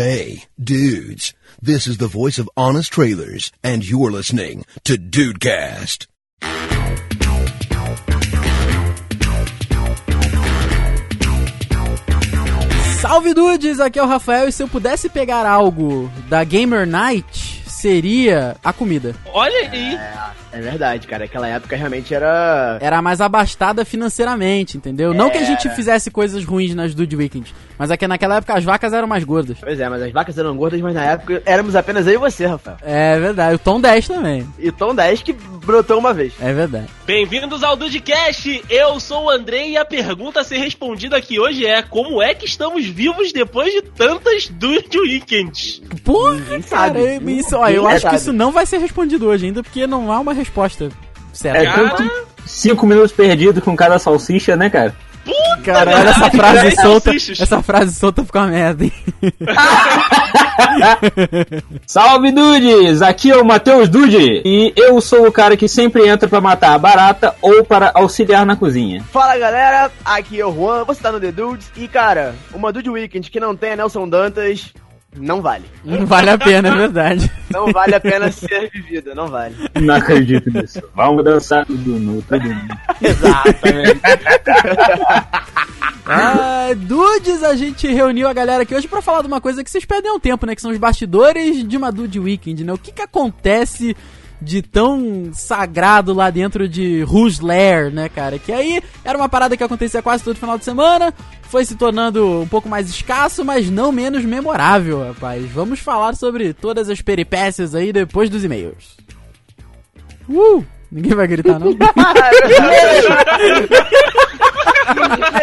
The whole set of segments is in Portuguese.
Hey, dudes, this is the voice of Honest Trailers, and you're listening to Dudecast. Salve dudes, aqui é o Rafael e se eu pudesse pegar algo da Gamer Night, seria a comida. Olha aí. É verdade, cara. Aquela época realmente era. Era mais abastada financeiramente, entendeu? Não que a gente É. fizesse coisas ruins nas Dude Weekend, mas é que naquela época as vacas eram mais gordas. Pois é, mas as vacas eram gordas, mas na época éramos apenas eu e você, Rafael. É verdade, o Tom 10 também. E Tom 10 que brotou uma vez. É verdade. Bem-vindos ao Dudcast. Eu sou o Andrei e a pergunta a ser respondida aqui hoje é: como é que estamos vivos depois de tantas Dude Weekends? Porra, Ninguém cara, sabe. isso, ó, eu Ninguém acho que isso não vai ser respondido hoje ainda, porque não há uma resposta certa. É Cara, tanto cinco minutos perdidos com cada salsicha, né, cara? Puta Cara, olha essa frase solta. Essa frase solta ficou uma merda, hein? Salve dudes! Aqui é o Matheus Dude e eu sou o cara que sempre entra pra matar a barata ou para auxiliar na cozinha. Fala galera, aqui é o Juan, você tá no The Dudes. E cara, uma Dude Weekend que não tenha Nelson Dantas, não vale. Não vale a pena, é verdade. Não vale a pena ser vivida, não vale. Não acredito nisso. Vamos dançar tudo nu, tudo nu. Exatamente. Ah, dudes, a gente reuniu a galera aqui hoje pra falar de uma coisa que vocês perdem um tempo, né? Que são os bastidores de uma Dude Weekend, né? O que que acontece de tão sagrado lá dentro de Rouge Lair, né, cara? Que aí era uma parada que acontecia quase todo final de semana, foi se tornando um pouco mais escasso, mas não menos memorável, rapaz. Vamos falar sobre todas as peripécias aí depois dos e-mails. Uh! Ninguém vai gritar, não?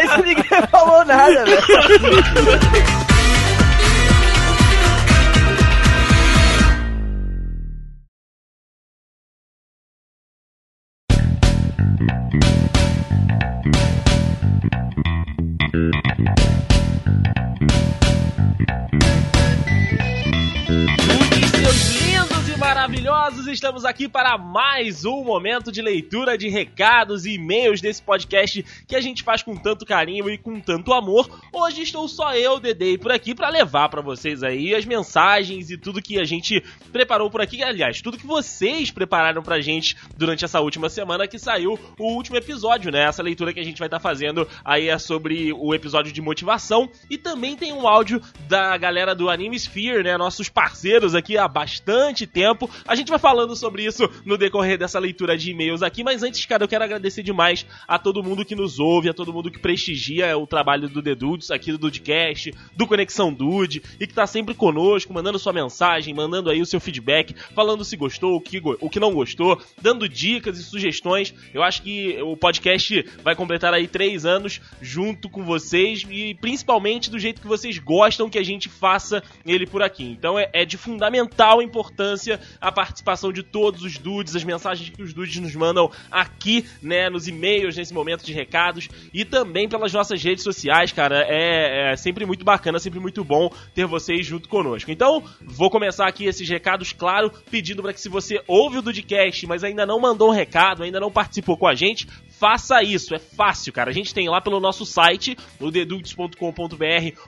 Esse ninguém falou nada, velho. Estamos aqui para mais um momento de leitura de recados e e-mails desse podcast que a gente faz com tanto carinho e com tanto amor. Hoje estou só eu, Dedei, por aqui para levar para vocês aí as mensagens e tudo que a gente preparou por aqui. Aliás, tudo que vocês prepararam pra gente durante essa última semana que saiu o último episódio, né? Essa leitura que a gente vai estar fazendo aí é sobre o episódio de motivação e também tem um áudio da galera do Anime Sphere, né? Nossos parceiros aqui há bastante tempo. A gente vai falando sobre isso no decorrer dessa leitura de e-mails aqui, mas antes, cara, eu quero agradecer demais a todo mundo que nos ouve, a todo mundo que prestigia o trabalho do The Dudes, aqui do Dudecast, do Conexão Dude, e que tá sempre conosco, mandando sua mensagem, mandando aí o seu feedback, falando se gostou, o que, o que não gostou, dando dicas e sugestões. Eu acho que o podcast vai completar aí três anos junto com vocês e principalmente do jeito que vocês gostam que a gente faça ele por aqui. Então é, é de fundamental importância a participação de todos os dudes, as mensagens que os dudes nos mandam aqui, né, nos e-mails, nesse momento de recados e também pelas nossas redes sociais, cara. É, é sempre muito bacana, sempre muito bom ter vocês junto conosco. Então, vou começar aqui esses recados, claro, pedindo para que se você ouve o Dudcast, mas ainda não mandou um recado, ainda não participou com a gente, faça isso, é fácil, cara. A gente tem lá pelo nosso site, no dedudes.com.br,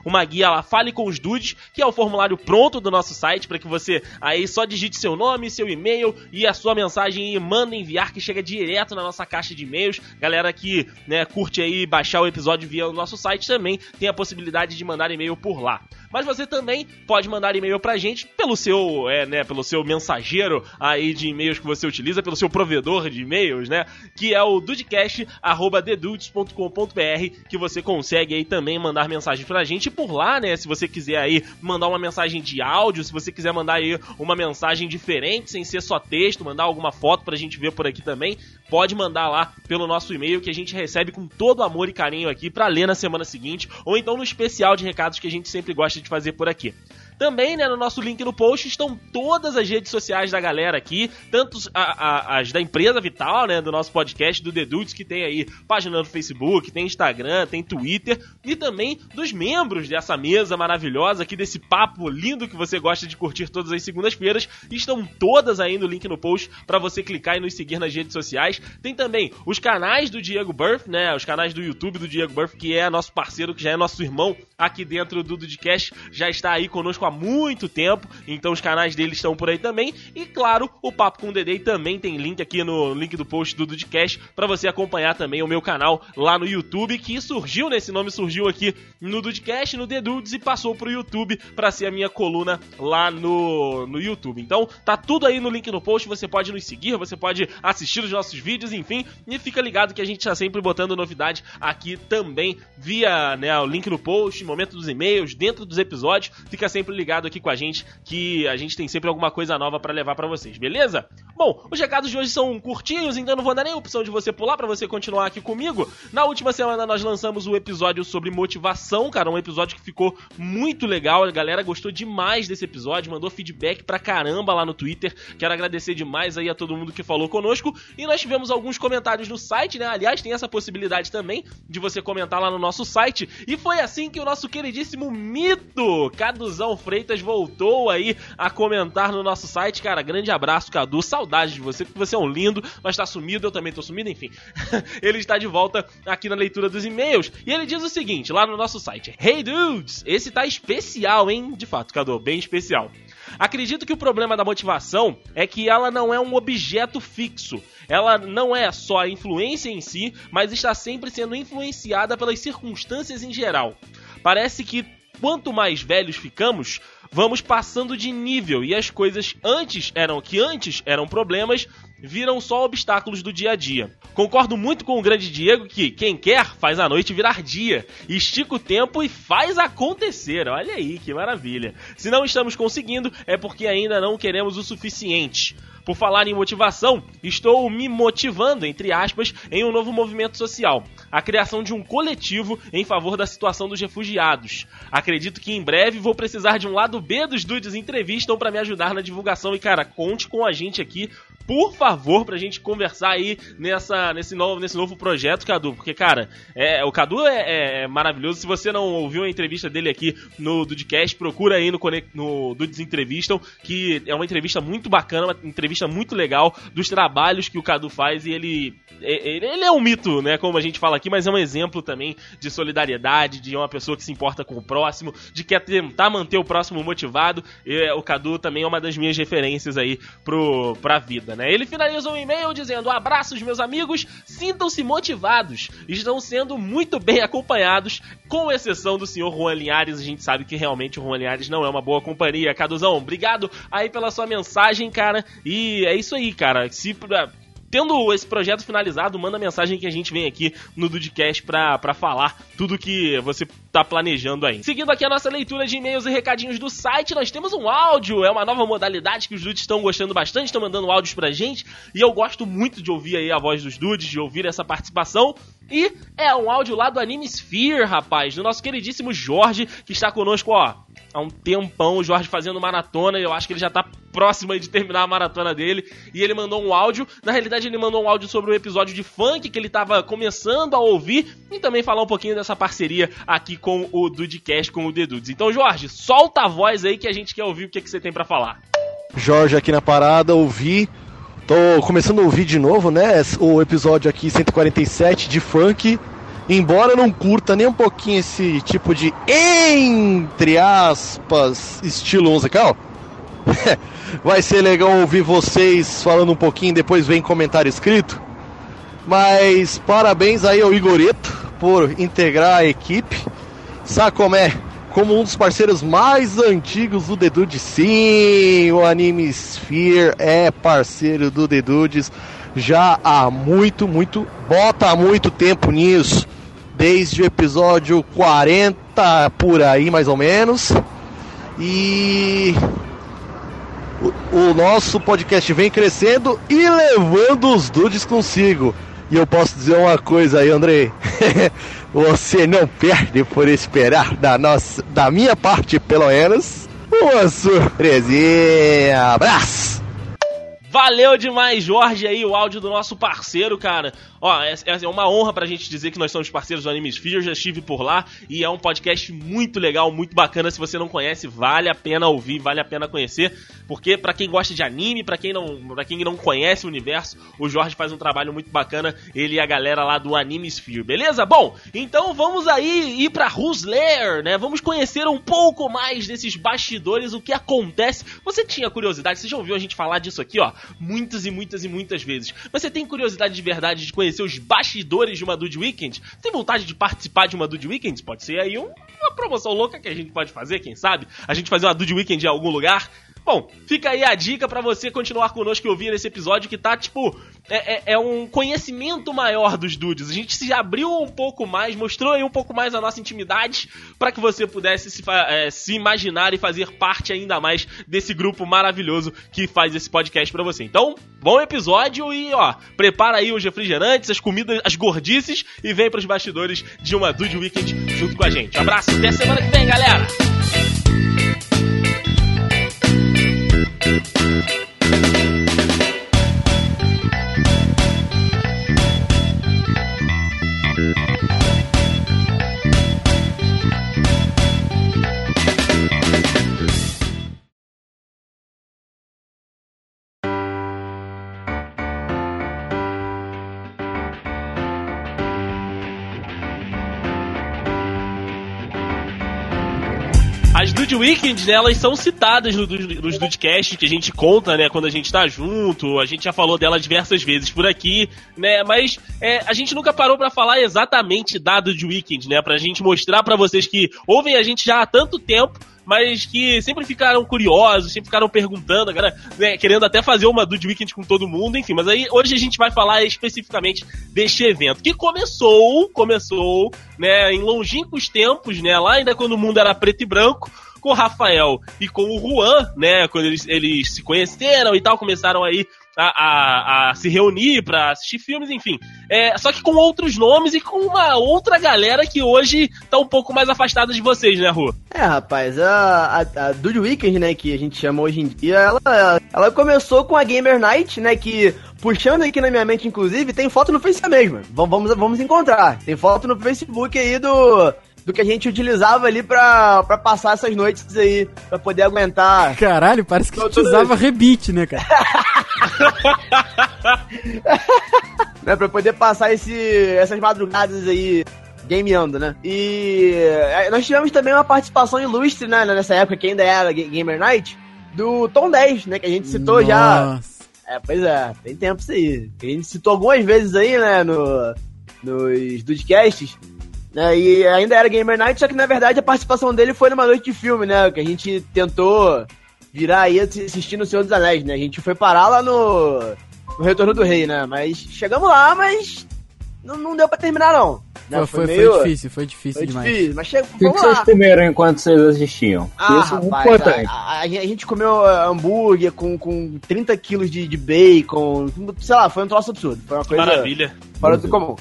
uma guia lá, Fale com os Dudes, que é o formulário pronto do nosso site, para que você aí só digite seu nome, seu e-mail e a sua mensagem e manda enviar, que chega direto na nossa caixa de e-mails. Galera que né, curte aí baixar o episódio via o nosso site também tem a possibilidade de mandar e-mail por lá. Mas você também pode mandar e-mail pra gente pelo seu, é, né, pelo seu mensageiro aí de e-mails que você utiliza, pelo seu provedor de e-mails, né, que é o dudecast@dedudes.com.br, que você consegue aí também mandar mensagem pra gente por lá, né, se você quiser aí mandar uma mensagem de áudio, se você quiser mandar aí uma mensagem diferente, sem ser só texto, mandar alguma foto pra gente ver por aqui também, pode mandar lá pelo nosso e-mail que a gente recebe com todo amor e carinho aqui pra ler na semana seguinte, ou então no especial de recados que a gente sempre gosta de fazer por aqui. Também, né, no nosso link no post estão todas as redes sociais da galera aqui, tanto as da empresa Vital, né, do nosso podcast, do The Dudes, Dudes, que tem aí página no Facebook, tem Instagram, tem Twitter e também dos membros dessa mesa maravilhosa aqui, desse papo lindo que você gosta de curtir todas as segundas-feiras. Estão todas aí no link no post para você clicar e nos seguir nas redes sociais. Tem também os canais do Diego Burff, né? Os canais do YouTube do Diego Burff, que é nosso parceiro, que já é nosso irmão aqui dentro do Dudcast, já está aí conosco há muito tempo, então os canais dele estão por aí também. E claro, o Papo com o Dedei também tem link aqui no link do post do Dudcast para você acompanhar também o meu canal lá no YouTube, que surgiu, nesse né? nome surgiu aqui no Dudcast, no The Dudes e passou pro YouTube para ser a minha coluna lá no, no YouTube. Então, tá tudo aí no link no post, você pode nos seguir, você pode assistir os nossos vídeos, enfim, e fica ligado que a gente tá sempre botando novidade aqui também via né, o link no post, momento dos e-mails, dentro dos episódios. Fica sempre ligado aqui com a gente que a gente tem sempre alguma coisa nova para levar para vocês, beleza? Bom, os recados de hoje são curtinhos, então não vou dar nem opção de você pular para você continuar aqui comigo. Na última semana nós lançamos o um episódio sobre motivação, cara, um episódio que ficou muito legal. A galera gostou demais desse episódio, mandou feedback pra caramba lá no Twitter. Quero agradecer demais aí a todo mundo que falou conosco. E nós tivemos alguns comentários no site, né? Aliás, tem essa possibilidade também de você comentar lá no nosso site. E foi assim que o nosso queridíssimo mito Caduzão Freitas voltou aí a comentar no nosso site. Cara, grande abraço, Cadu. Saudade de você, porque você é um lindo, mas tá sumido, eu também tô sumido, enfim. ele está de volta aqui na leitura dos e-mails. E ele diz o seguinte, lá no nosso site: Hey dudes, esse tá especial, hein? De fato, Cadu, bem especial. Acredito que o problema da motivação é que ela não é um objeto fixo. Ela não é só a influência em si, mas está sempre sendo influenciada pelas circunstâncias em geral. Parece que quanto mais velhos ficamos, vamos passando de nível e as coisas antes eram que antes eram problemas viram só obstáculos do dia a dia. Concordo muito com o grande Diego que quem quer faz a noite virar dia, estica o tempo e faz acontecer. Olha aí que maravilha. Se não estamos conseguindo é porque ainda não queremos o suficiente. Por falar em motivação, estou me motivando, entre aspas, em um novo movimento social. A criação de um coletivo em favor da situação dos refugiados. Acredito que em breve vou precisar de um lado B dos Dudes Entrevistam para me ajudar na divulgação. E cara, conte com a gente aqui por favor, pra gente conversar aí nessa, nesse, novo, nesse novo projeto, Cadu. Porque, cara, é, o Cadu é, é, maravilhoso. Se você não ouviu a entrevista dele aqui no Dudcast, procura aí no, no Dudes Entrevistam, que é uma entrevista muito bacana, uma entrevista muito legal dos trabalhos que o Cadu faz e ele, ele, ele é um mito, né? Como a gente fala aqui, mas é um exemplo também de solidariedade, de uma pessoa que se importa com o próximo, de quer tentar manter o próximo motivado. E, o Cadu também é uma das minhas referências aí pro, pra vida né? Ele finaliza um e-mail dizendo: Abraços, meus amigos, sintam-se motivados, estão sendo muito bem acompanhados, com exceção do senhor Juan Linhares. A gente sabe que realmente o Juan Linhares não é uma boa companhia. Caduzão, obrigado aí pela sua mensagem, cara. E é isso aí, cara. Se tendo esse projeto finalizado, manda mensagem que a gente vem aqui no Dudcast pra, pra falar tudo que você tá planejando aí. Seguindo aqui a nossa leitura de e-mails e recadinhos do site, nós temos um áudio, é uma nova modalidade que os dudes estão gostando bastante, estão mandando áudios pra gente, e eu gosto muito de ouvir aí a voz dos dudes, de ouvir essa participação. E é um áudio lá do Anime Sphere, rapaz, do nosso queridíssimo Jorge, que está conosco, ó, há um tempão, o Jorge fazendo maratona, e eu acho que ele já tá próximo de terminar a maratona dele, e ele mandou um áudio, na realidade ele mandou um áudio sobre o episódio de funk que ele tava começando a ouvir, e também falar um pouquinho dessa parceria aqui com o Dudecast, com o The Dudes. Então, Jorge, solta a voz aí que a gente quer ouvir o que, que você tem para falar. Jorge aqui na parada, ouvi Tô começando a ouvir de novo, né? O episódio aqui 147 de funk. Embora eu não curta nem um pouquinho esse tipo de, entre aspas, estilo musical, vai ser legal ouvir vocês falando um pouquinho, depois vem comentário escrito. Mas parabéns aí ao Igoreto por integrar a equipe. Sacomé, como um dos parceiros mais antigos do The Dudes. Sim, o Anime Sphere é parceiro do The Dudes já há muito, muito, bota há muito tempo nisso. Desde o episódio 40 por aí, mais ou menos. E o, o nosso podcast vem crescendo e levando os dudes consigo. E eu posso dizer uma coisa aí, Andrei. Você não perde por esperar da nossa, da minha parte, pelo menos, uma surpresinha. Abraço! Valeu demais, Jorge, aí, o áudio do nosso parceiro, cara. Ó, é, é uma honra pra gente dizer que nós somos parceiros do Anime Sphere, já estive por lá e é um podcast muito legal, muito bacana. Se você não conhece, vale a pena ouvir, vale a pena conhecer, porque para quem gosta de anime, para quem não, para quem não conhece o universo, o Jorge faz um trabalho muito bacana, ele e a galera lá do Anime Sphere, beleza? Bom, então vamos aí ir Who's Lair, né? Vamos conhecer um pouco mais desses bastidores, o que acontece. Você tinha curiosidade, você já ouviu a gente falar disso aqui, ó, muitas e muitas e muitas vezes. Mas você tem curiosidade de verdade de conhecer os bastidores de uma Dude Weekend? Tem vontade de participar de uma Dude Weekend? Pode ser aí um, uma promoção louca que a gente pode fazer, quem sabe? A gente fazer uma Dude Weekend em algum lugar. Bom, fica aí a dica para você continuar conosco e ouvir esse episódio que tá, tipo, é, é, é, um conhecimento maior dos dudes. A gente se abriu um pouco mais, mostrou aí um pouco mais a nossa intimidade para que você pudesse se, é, se, imaginar e fazer parte ainda mais desse grupo maravilhoso que faz esse podcast para você. Então, bom episódio e, ó, prepara aí os refrigerantes, as comidas, as gordices e vem pros bastidores de uma Dude Weekend junto com a gente. abraço, até semana que vem, galera! As Dude Weekends, né, elas são citadas no, nos Dudecast que a gente conta, né, quando a gente tá junto. A gente já falou dela diversas vezes por aqui, né, mas é, a gente nunca parou para falar exatamente da Dude Weekend, né, pra gente mostrar para vocês que ouvem a gente já há tanto tempo mas que sempre ficaram curiosos, sempre ficaram perguntando, cara, né, querendo até fazer uma Dude Weekend com todo mundo, enfim. Mas aí hoje a gente vai falar especificamente deste evento, que começou, começou, né, em longínquos tempos, né, lá ainda quando o mundo era preto e branco, com o Rafael e com o Juan, né, quando eles, eles se conheceram e tal, começaram aí a, a, a, se reunir para assistir filmes, enfim. É, só que com outros nomes e com uma outra galera que hoje tá um pouco mais afastada de vocês, né, Ru? É, rapaz, a, a, a Dude Weekend, né, que a gente chama hoje em dia, ela, ela começou com a Gamer Night, né, que puxando aqui na minha mente, inclusive, tem foto no Facebook mesmo. Vamos, vamos encontrar. Tem foto no Facebook aí do do que a gente utilizava ali pra, pra passar essas noites aí, pra poder aguentar. Caralho, parece que a gente usava rebite, né, cara? né, pra poder passar esse, essas madrugadas aí gameando, né? E é, nós tivemos também uma participação ilustre, né, nessa época que ainda era Gamer Night, do Tom 10, né, que a gente citou Nossa. já. É, pois é, tem tempo isso aí. A gente citou algumas vezes aí, né, no, nos podcasts. Né, e ainda era Gamer Night, só que na verdade a participação dele foi numa noite de filme, né? Que a gente tentou virar aí assistindo O Senhor dos Anéis, né? A gente foi parar lá no, no Retorno do Rei, né? Mas chegamos lá, mas não, não deu pra terminar, não. Né? Foi, foi, meio... foi, difícil, foi difícil foi demais. Difícil, mas chega, o que, que vocês comeram enquanto vocês assistiam? Ah, Isso rapaz, é importante. A, a, a, gente comeu uh, hambúrguer com, com 30 quilos de, de bacon, sei lá, foi um troço absurdo. Foi uma coisa. Maravilha. Fora do comum.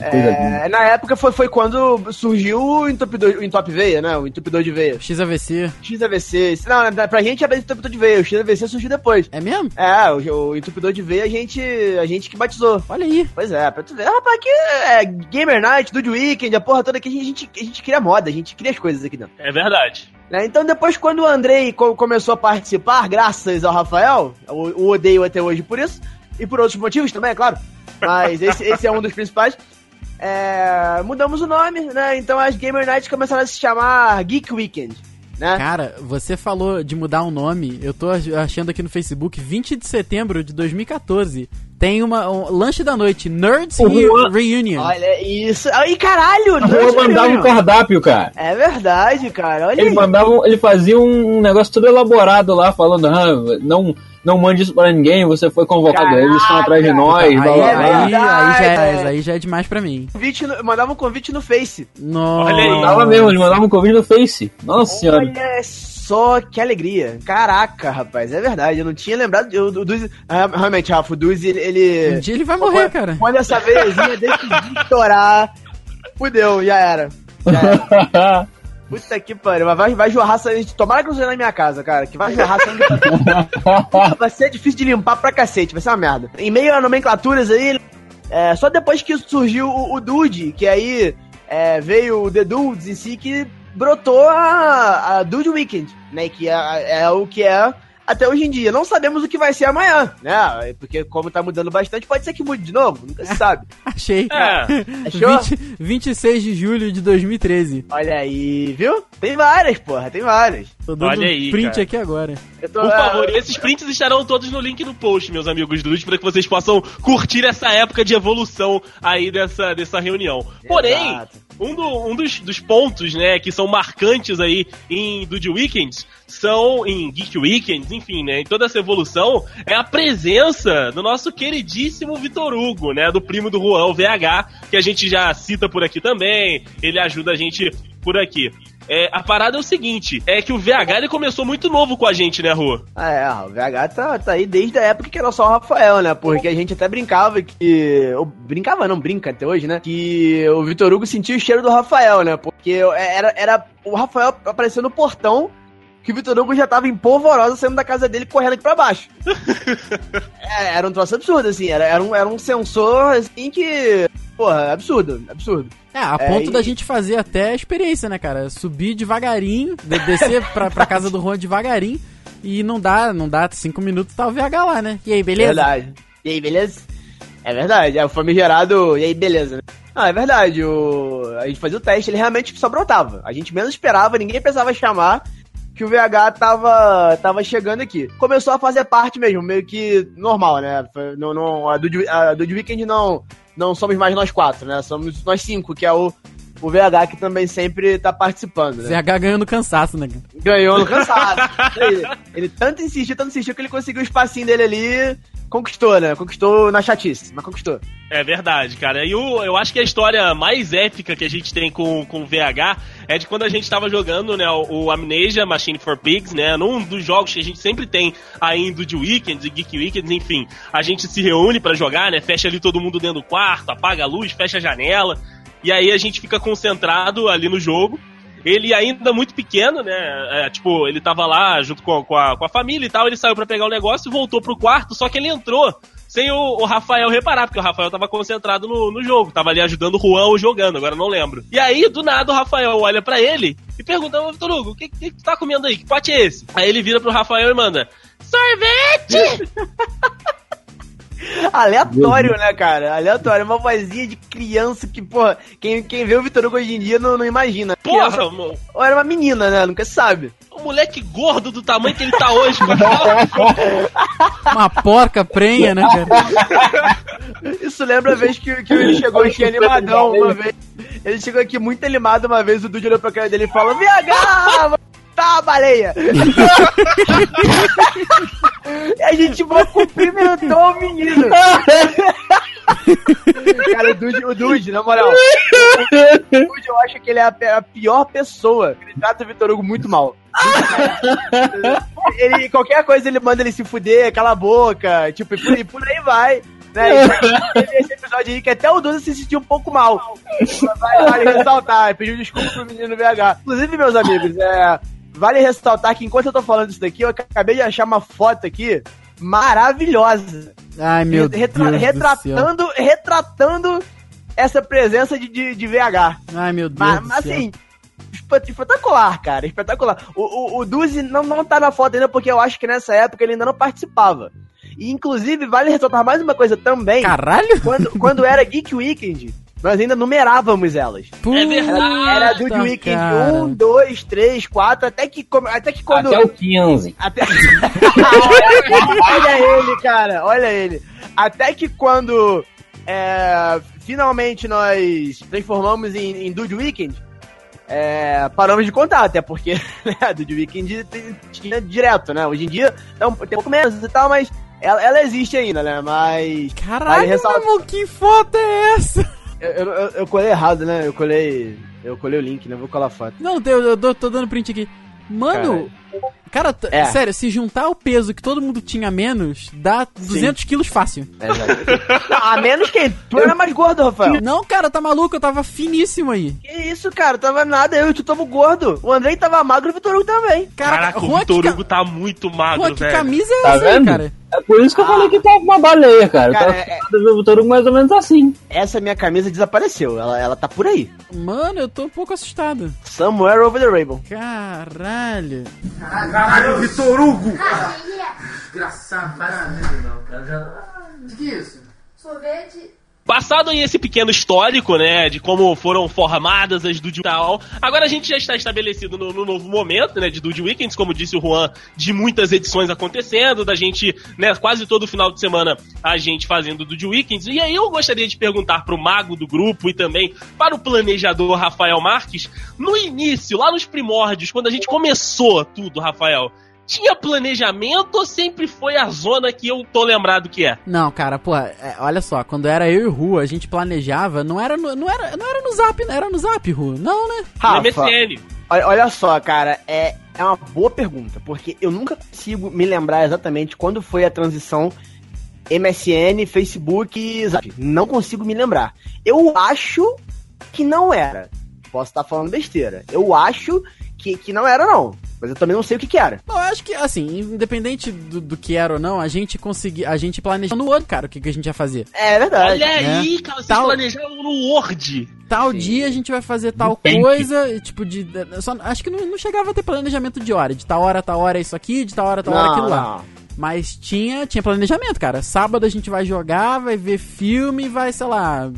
É, na época foi, foi quando surgiu o entupidor, o entope veia, né? O entupidor de veia. XAVC. XAVC. Não, pra gente é entupidor de veia. O XAVC surgiu depois. É mesmo? É, o, o entupidor de veia a gente, a gente que batizou. Olha aí. Pois é, pra tu ver. Rapaz, aqui é Gamer Night, Dude Weekend, a porra toda aqui, a gente, a gente cria moda, a gente cria as coisas aqui dentro. É verdade. Né? Então depois quando o Andrei co começou a participar, graças ao Rafael, o, o odeio até hoje por isso, e por outros motivos também, é claro. Mas esse, esse é um dos principais é, mudamos o nome, né? Então as Gamer Nights começaram a se chamar Geek Weekend. Né? Cara, você falou de mudar o nome. Eu tô achando aqui no Facebook, 20 de setembro de 2014. Tem uma um, lanche da noite, Nerds Re Reunion. Olha isso. Aí, caralho! Eu mandava um cardápio, cara. É verdade, cara. Olha ele aí. mandava, ele fazia um negócio todo elaborado lá, falando, ah, não não mande isso pra ninguém, você foi convocado, Caraca, eles estão atrás de nós. Aí, blá, blá, blá. Aí, aí, já é, aí já é demais pra mim. Convite no, mandava um convite no Face. Nossa. Olha aí. Mandava mesmo, ele mandava um convite no Face. Nossa senhora. Olha só que alegria. Caraca, rapaz, é verdade. Eu não tinha lembrado. Eu, o Duzi, ah, realmente, Rafa, o Duzi, ele. Um dia ele vai morrer, quando, cara. Quando essa veiazinha decidir estourar, fudeu, já era. Já era. Puta que pariu, mas vai, vai jorrar sangue. Tomara que não seja na minha casa, cara. Que vai jorrar sangue. vai ser difícil de limpar pra cacete, vai ser uma merda. Em meio a nomenclaturas aí, é, só depois que surgiu o, o Dude, que aí é, veio o The Dudes em si, que brotou a, a Dude Weekend, né? Que é, é o que é até hoje em dia. Não sabemos o que vai ser amanhã, né? Porque como tá mudando bastante, pode ser que mude de novo, nunca se sabe. Achei. É. Achou? 20 26 de julho de 2013. Olha aí, viu? Tem várias, porra, tem várias. Tô dando Olha aí, um print cara. aqui agora. Tô, Por é, favor, esses prints estarão todos no link no post, meus amigos Dudes, para que vocês possam curtir essa época de evolução aí dessa, dessa reunião. Porém, Exato. um, do- um dos, dos pontos, né, que são marcantes aí em Dude Weekends, são em Geek Weekends, enfim, né, em toda essa evolução, é a presença do nosso queridíssimo Vitor Hugo, né, do primo do Juan, o VH, que a gente já cita por aqui também, ele ajuda a gente por aqui. É, a parada é o seguinte, é que o VH ele começou muito novo com a gente, né, Rua? É, o VH tá, tá aí desde a época que era só o Rafael, né? Porque a gente até brincava que. Brincava, não, brinca até hoje, né? Que o Vitor Hugo sentia o cheiro do Rafael, né? Porque era, era o Rafael apareceu no portão que o Vitor Hugo já tava em polvorosa saindo da casa dele correndo aqui pra baixo. É, era um troço absurdo, assim. Era, era, um, era um sensor, assim, que. Porra, absurdo, absurdo. É, a É, ponto e- da gente fazer até a experiência, né, cara? Subir devagarinho, de- descer pra, pra casa do Juan devagarinho. E não dá, não dá cinco minutos, tá o VH lá, né? E aí, beleza? Verdade. E aí, beleza? É verdade, é o famigerado. E aí, beleza, né? Ah, é verdade. O... A gente fazia o teste, ele realmente só brotava. A gente menos esperava, ninguém pensava chamar que o VH tava, tava chegando aqui. Começou a fazer parte mesmo, meio que normal, né? Não, não, a, Dude, a Dude Weekend não, não somos mais nós quatro, né? Somos nós cinco, que é o, o VH que também sempre tá participando, né? VH ganhando cansaço, né? Ganhou no cansado. ele, ele tanto insistiu, tanto insistiu que ele conseguiu o espacinho dele ali. Conquistou, né? Conquistou na chatice, mas conquistou. É verdade, cara. E o, eu acho que a história mais épica que a gente tem com, com o VH é de quando a gente tava jogando, né, o, o Amnesia Machine for Pigs, né, num dos jogos que a gente sempre tem ainda de Weekends e Geek Weekends, enfim. A gente se reúne pra jogar, né, fecha ali todo mundo dentro do quarto, apaga a luz, fecha a janela, e aí a gente fica concentrado ali no jogo. Ele ainda muito pequeno, né? é, tipo, ele tava lá junto com, a- com, a, com a família e tal. Ele saiu pra pegar o negócio e voltou pro quarto, só que ele entrou sem o, o Rafael reparar, porque o Rafael tava concentrado no, no jogo, tava ali ajudando o Juan ou jogando, agora não lembro. E aí, do nada, o Rafael olha pra ele e pergunta: Ô Vitor Hugo, o que, que tu tá comendo aí? Que pote é esse? Aí ele vira pro Rafael e manda: Sorvete! Aleatório, né, cara? Aleatório. Uma vozinha de criança que, porra, quem, quem vê o Vitor Hugo hoje em dia não, não imagina. Porra, Criança- ou era uma menina, né? Nunca se sabe. o moleque gordo do tamanho que ele tá hoje, Uma porca prenha, né, cara? Isso lembra a vez que, que ele chegou aqui animadão uma vez. Ele chegou aqui muito animado uma vez, o Dude olhou pra cara dele e falou: VH! Tá, baleia! e a gente mal cumprimentou o menino. Cara, o Dude, o Dude, na moral. O Dude, eu acho que ele é a, a pior pessoa. Ele trata o Vitor Hugo muito mal. ele, qualquer coisa ele manda ele se fuder, cala a boca, tipo, e por, aí vai. Né? Esse episódio aí que até o Duda se sentiu um pouco mal. Vale, vale ressaltar, pediu desculpa pro menino VH. Inclusive, meus amigos, é, vale ressaltar que enquanto eu tô falando isso daqui, eu acabei de achar uma foto aqui maravilhosa. Ai, meu Retra- Deus retratando, retratando essa presença de, de, de VH. Ai, meu Deus Mas, mas, assim, espe- espetacular, cara, espetacular. O, o, o Duzi não, não tá na foto ainda porque eu acho que nessa época ele ainda não participava. E, inclusive, vale ressaltar mais uma coisa também. Caralho? Quando, quando era Geek Weekend, nós ainda numerávamos elas. Puta, verdade. Era do Weekend cara. 1, 2, 3, 4, até que, come- até que quando... Até o 15. Até... olha ele, cara, olha ele. Até que quando é, finalmente nós transformamos em, em Dude Weekend, é, paramos de contar, até porque né, Dude Weekend tinha direto, né? Hoje em dia tá um, tem um pouco menos e tal, mas ela, ela existe ainda, né? Mas Caralho, Vale meu ressaltar- que foto é essa? Eu, eu, eu- colei errado, né? Eu colei. Eu colei o link, né? Vou colar a foto. Não, eu, eu tô, tô dando print aqui. Mano, Cara, t- É. sério, se juntar o peso que todo mundo tinha menos, dá 200 quilos fácil. É. Não, a menos que tu era mais gordo, Rafael. Não, cara, tá maluco? Eu tava finíssimo aí. Que isso, cara? Tava nada, eu e tu tamo gordo. O Andrei tava magro e o Vitor Hugo também. Caraca, o Juan, Vitor que, Hugo tá muito magro, que velho. camisa é Tá essa aí, vendo? cara? É por isso que eu falei que tava uma baleia, cara. Cara, eu tava é- o Vitor Hugo mais ou menos assim. Essa minha camisa desapareceu. Ela, ela tá por aí. Mano, eu tô um pouco assustado. Somewhere over the rainbow. Caralho. Caralho, Caralho Vitor Hugo! Desgraçado, não faz não, cara. Já... Ah. De que isso? Sorvete Passado aí esse pequeno histórico, né, de como foram formadas as Dude tal, agora a gente já está estabelecido no, no novo momento, né, de Dude Weekends, como disse o Juan, de muitas edições acontecendo, da gente, né, quase todo final de semana a gente fazendo Dude Weekends. E aí eu gostaria de perguntar pro mago do grupo e também para o planejador Rafael Marques, no início, lá nos primórdios, quando a gente começou tudo, Rafael, tinha planejamento ou sempre foi a zona que eu tô lembrado que é? Não, cara, pô, é, olha só, quando era eu e o Ru, a gente planejava, não era no, não era, não era no Zap, era no Zap, Ru. Não, né? Rafa, MSN. olha, olha só, cara, é, é uma boa pergunta, porque eu nunca consigo me lembrar exatamente quando foi a transição MSN, Facebook e Zap. Não consigo me lembrar. Eu acho que não era. Posso estar falando besteira. Eu acho que, que não era, não. Mas eu também não sei o que, que era. Não, eu acho que, assim, independente do, do que era ou não, a gente conseguia, a gente planejava no Word, cara, o que, que a gente ia fazer. É verdade. Olha né? aí, cara, vocês Tal- planejaram no Word. Tal Sim. dia a gente vai fazer tal coisa, e, tipo, de. Só, acho que não, não chegava a ter planejamento de hora. De tal hora, tal hora é isso aqui, de tal hora, tal hora é aquilo lá. não. Mas tinha, tinha planejamento, cara. Sábado a gente vai jogar, vai ver filme e vai, sei lá,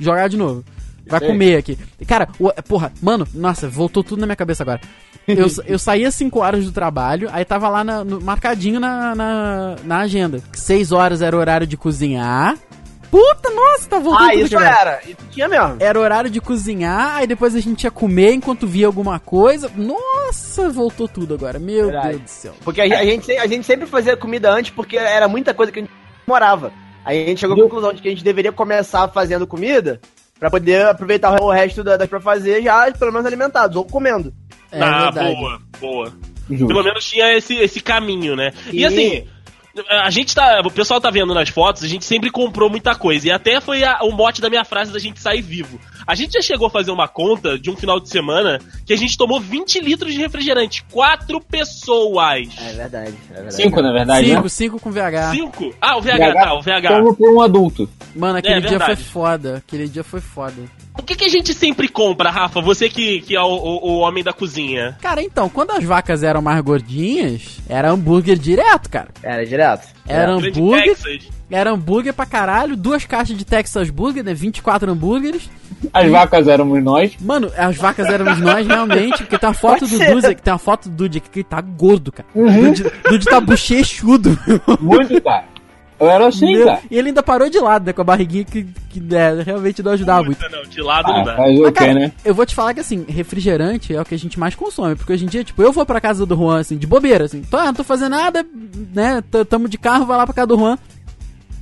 jogar de novo. Vai aí. comer aqui. Cara, o- porra, mano, nossa, voltou tudo na minha cabeça agora. Eu, eu saía 5 horas do trabalho, aí tava lá na- no- marcadinho na, na, na agenda. 6 horas era o horário de cozinhar. Puta, nossa, tá voltando Ah, isso agora. era. Isso tinha mesmo. Era horário de cozinhar, aí depois a gente ia comer enquanto via alguma coisa. Nossa, voltou tudo agora. Meu Verdade. Deus do céu. Porque a, a gente, se- a gente sempre fazia comida antes porque era muita coisa que a gente morava. Aí a gente chegou à conclusão de que a gente deveria começar fazendo comida pra poder aproveitar o resto da- das pra fazer já, pelo menos alimentados, ou comendo. É ah, verdade. boa, boa. Justo. Pelo menos tinha esse, esse caminho, né? E Sim. assim, a gente tá. O pessoal tá vendo nas fotos, a gente sempre comprou muita coisa. E até foi a- o mote da minha frase da gente sair vivo. A gente já chegou a fazer uma conta de um final de semana que a gente tomou 20 litros de refrigerante. Quatro pessoas. É verdade, é verdade. Cinco, na verdade, né? 5, 5 com VH. Cinco? Ah, o VH, tá, o VH. Como por um adulto. Mano, aquele É, dia foi foda. Aquele dia foi foda. O que, que a gente sempre compra, Rafa? Você que, que é o, o- o homem da cozinha. Cara, então, quando as vacas eram mais gordinhas, era hambúrguer direto, cara. Era direto. Era Grande hambúrguer, era hambúrguer pra caralho, duas caixas de Texas Burger, né? 24 hambúrgueres. As vacas éramos nós. Mano, as vacas éramos nós realmente, porque tem uma foto Pode do ser. Dude, tem uma foto do Dude aqui que ele tá gordo, cara. Uhum. Dude, Dude tá bochechudo. Muito, cara. Eu era assim, Meu- cara. E ele ainda parou de lado, né? Com a barriguinha que, que é, realmente não ajudava muito. Puta, não, de lado não Ah, dá. faz o Mas, quê, cara, né? eu vou te falar que assim, refrigerante é o que a gente mais consome. Porque hoje em dia, tipo, eu vou pra casa do Juan, assim, de bobeira, assim. Tô, ah, não tô fazendo nada, né? Tamo de carro, vai lá pra casa do Juan.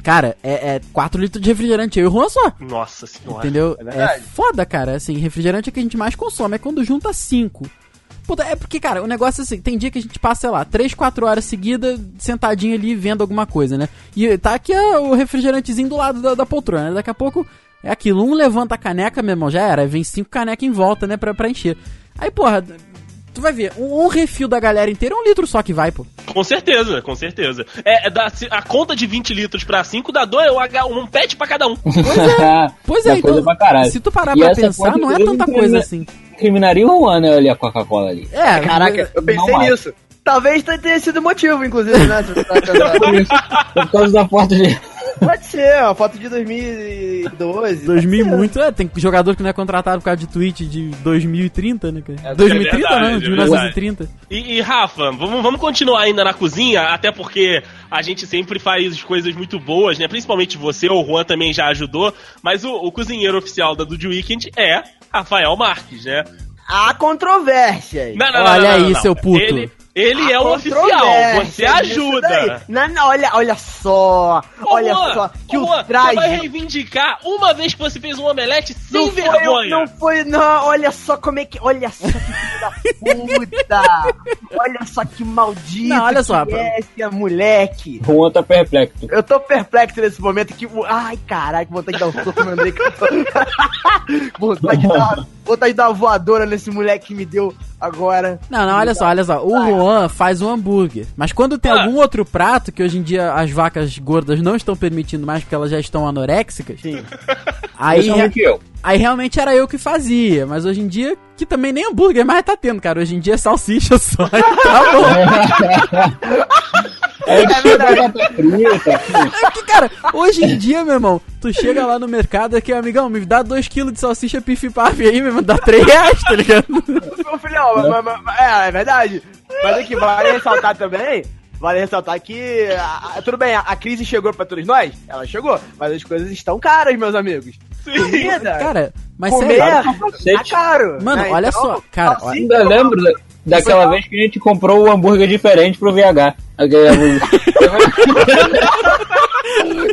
Cara, é, é 4 litros de refrigerante, eu e o Juan só. Nossa senhora. Entendeu? é É, foda, cara. Assim, refrigerante é que a gente mais consome. É quando junta 5. Puta, é porque, cara, o negócio é assim, tem dia que a gente passa, sei lá, 3, 4 horas seguidas sentadinho ali vendo alguma coisa, né? E tá aqui ó, o refrigerantezinho do lado da, da poltrona. né? Daqui a pouco é aquilo, um levanta a caneca, meu irmão, já era. Vem cinco canecas em volta, né, pra, pra encher. Aí, porra, tu vai ver, um, um refil da galera inteira é um litro só que vai, pô. Com certeza, com certeza. É, é se- a conta de 20 litros pra 5 dá dois, um pet pra cada um. Pois é, coisa então, pra caralho. se tu parar E pra pensar, não é tanta coisa assim. Criminaria o Juan, né, ali a Coca-Cola ali. É, Caraca, eu pensei é. nisso. Talvez tenha sido o motivo, inclusive, né? tá. Por causa da foto de... Pode ser, uma foto de 2012. 2000 e pode ser. muito, é, tem jogador que não é contratado por causa de tweet de 2030, né, cara? É 2030 verdade, não, é de 1930. E, e, Rafa, vamos, vamos continuar ainda na cozinha, até porque a gente sempre faz coisas muito boas, né? Principalmente você, o Juan também já ajudou, mas o, o cozinheiro oficial da Dude Weekend é Rafael Marques, né? Há controvérsias. Não, não, Olha não, não, aí, não. seu puto. Ele, Ele é o oficial, você ajuda. Não, não, olha, olha só. Ô, olha Juan, só. Que ô, o Juan, Você traje. vai reivindicar uma vez que você fez um omelete sem Não foi, vergonha. não foi, não. Olha só como é que. Olha só que filho da puta. olha só que maldito. Não, olha só, Que é esse moleque. Juan tá perplexo. Eu tô perplexo nesse momento que. Ai, caralho, que vontade de dar um soco no tô- vontade, de dar, vontade de dar uma voadora nesse moleque que me deu agora. Não, não, olha só, olha só. O Juan faz um hambúrguer. Mas quando tem Ah. algum outro prato, que hoje em dia as vacas gordas não estão permitindo mais porque elas já estão anoréxicas, Sim. aí, Principalmente eu. aí realmente era eu que fazia. Mas hoje em dia, que também nem hambúrguer mais tá tendo, cara. Hoje em dia é salsicha só. tá bom. É batata frita, É que, cara, hoje em dia, meu irmão, tu chega lá no mercado aqui, amigão, me dá 2kg de salsicha pif-paf aí, meu irmão, dá 3 reais, tá ligado? Ô, filhão, mas- mas- mas- é, é verdade. Mas aqui, vale ressaltar também. Vale ressaltar que. a- a- tudo bem, a, a crise chegou pra todos nós? Ela chegou. Mas as coisas estão caras, meus amigos. Comida. Cara, mas comer sério. tá caro. Mano, né? olha Então, só, cara, assim, Ainda lembro daquela vez que a gente comprou o hambúrguer diferente pro VH. Hambúrguer.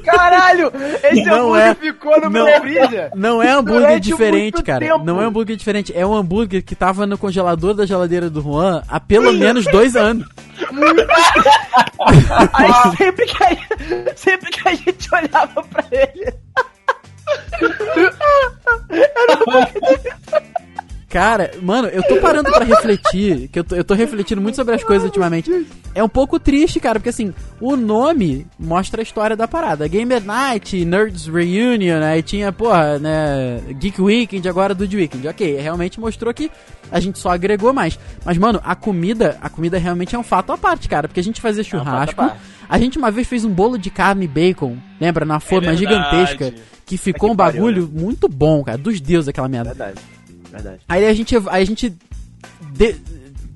Caralho! Esse Não hambúrguer é- ficou no não- meu freezer. Não é hambúrguer Durante diferente, cara. tempo. Não é hambúrguer diferente. É um hambúrguer que tava no congelador da geladeira do Juan há pelo menos dois anos. Aí sempre que, a, gente- sempre que a gente olhava pra ele. Cara, mano, eu tô parando pra refletir, que eu tô, eu tô refletindo muito sobre as coisas ultimamente. É um pouco triste, cara, porque assim, o nome mostra a história da parada. Gamer Night, Nerds Reunion, aí tinha, porra, né, Geek Weekend, agora Dude Weekend. Ok, realmente mostrou que a gente só agregou mais. Mas, mano, a comida, a comida realmente é um fato à parte, cara, porque a gente fazia à churrasco, parte. a gente uma vez fez um bolo de carne e bacon, lembra, na forma verdade. gigantesca, que ficou que um pariu, bagulho muito bom, cara, dos deuses aquela merda. Verdade. Verdade. Aí a gente, aí a gente de-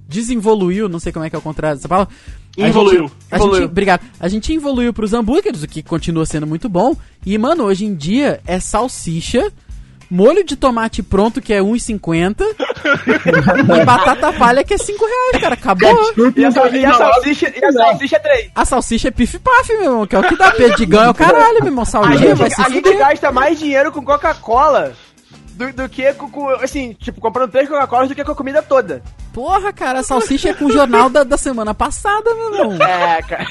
desenvoluiu, não sei como é que é o contrário dessa palavra. A Evoluiu. gente- A Evoluiu. obrigado. A gente evoluiu pros hambúrgueres, o que continua sendo muito bom. E, mano, hoje em dia é salsicha, molho de tomate pronto, que é 1,50, e batata palha, que é 5 reais, cara. Acabou. E a, sal- e a salsicha, e a salsicha é três. A salsicha é pif-paf, meu irmão, que é o que dá perdigão, é o caralho, meu irmão. A Saudinha, vai gente, se a gente gasta mais dinheiro com Coca-Cola do, do que com, assim, tipo, comprando três Coca-Colas do que com a comida toda. Porra, cara, a salsicha é com o jornal da, da semana passada, meu irmão. É, cara.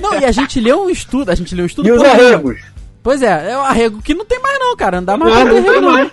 Não, e a gente leu um estudo, a gente leu um estudo... E os arregos? Pois é, é o arrego que não tem mais não, cara. Não dá mais Não, não arrego não. mais.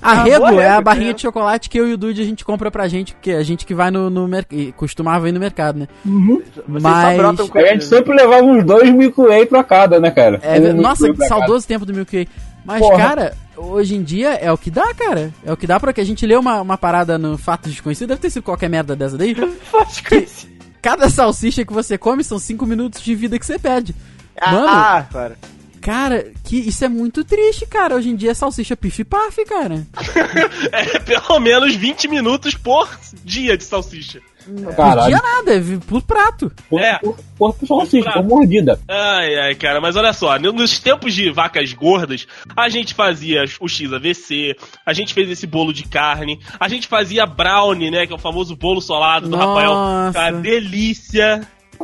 Arrego Acabou é a barrinha né? de chocolate que eu e o Dude a gente compra pra gente, porque a gente que vai no, no mercado, costumava ir no mercado, né? Só Mas, A gente sempre levava uns dois Milky Way pra cada, né, cara? é, Um nossa, que saudoso tempo do Milky Way. Mas, Porra. cara, hoje em dia é o que dá, cara. É o que dá porque a gente leu uma, uma parada no Fatos Desconhecidos, deve ter sido qualquer merda dessa daí. Cada salsicha que você come são 5 minutos de vida que você perde. Mano, Ah, cara. cara, que isso é muito triste, cara. Hoje em dia é salsicha pif-paf, cara. É pelo menos 20 minutos por dia de salsicha. Por Caralho. dia nada, é por prato. É. por, por, por salsicha, por mordida. Ai, ai, cara, mas olha só, nos tempos de vacas gordas, a gente fazia o XAVC, a gente fez esse bolo de carne, a gente fazia brownie, né, que é o famoso bolo solado do Nossa. Rafael. Cara, delícia.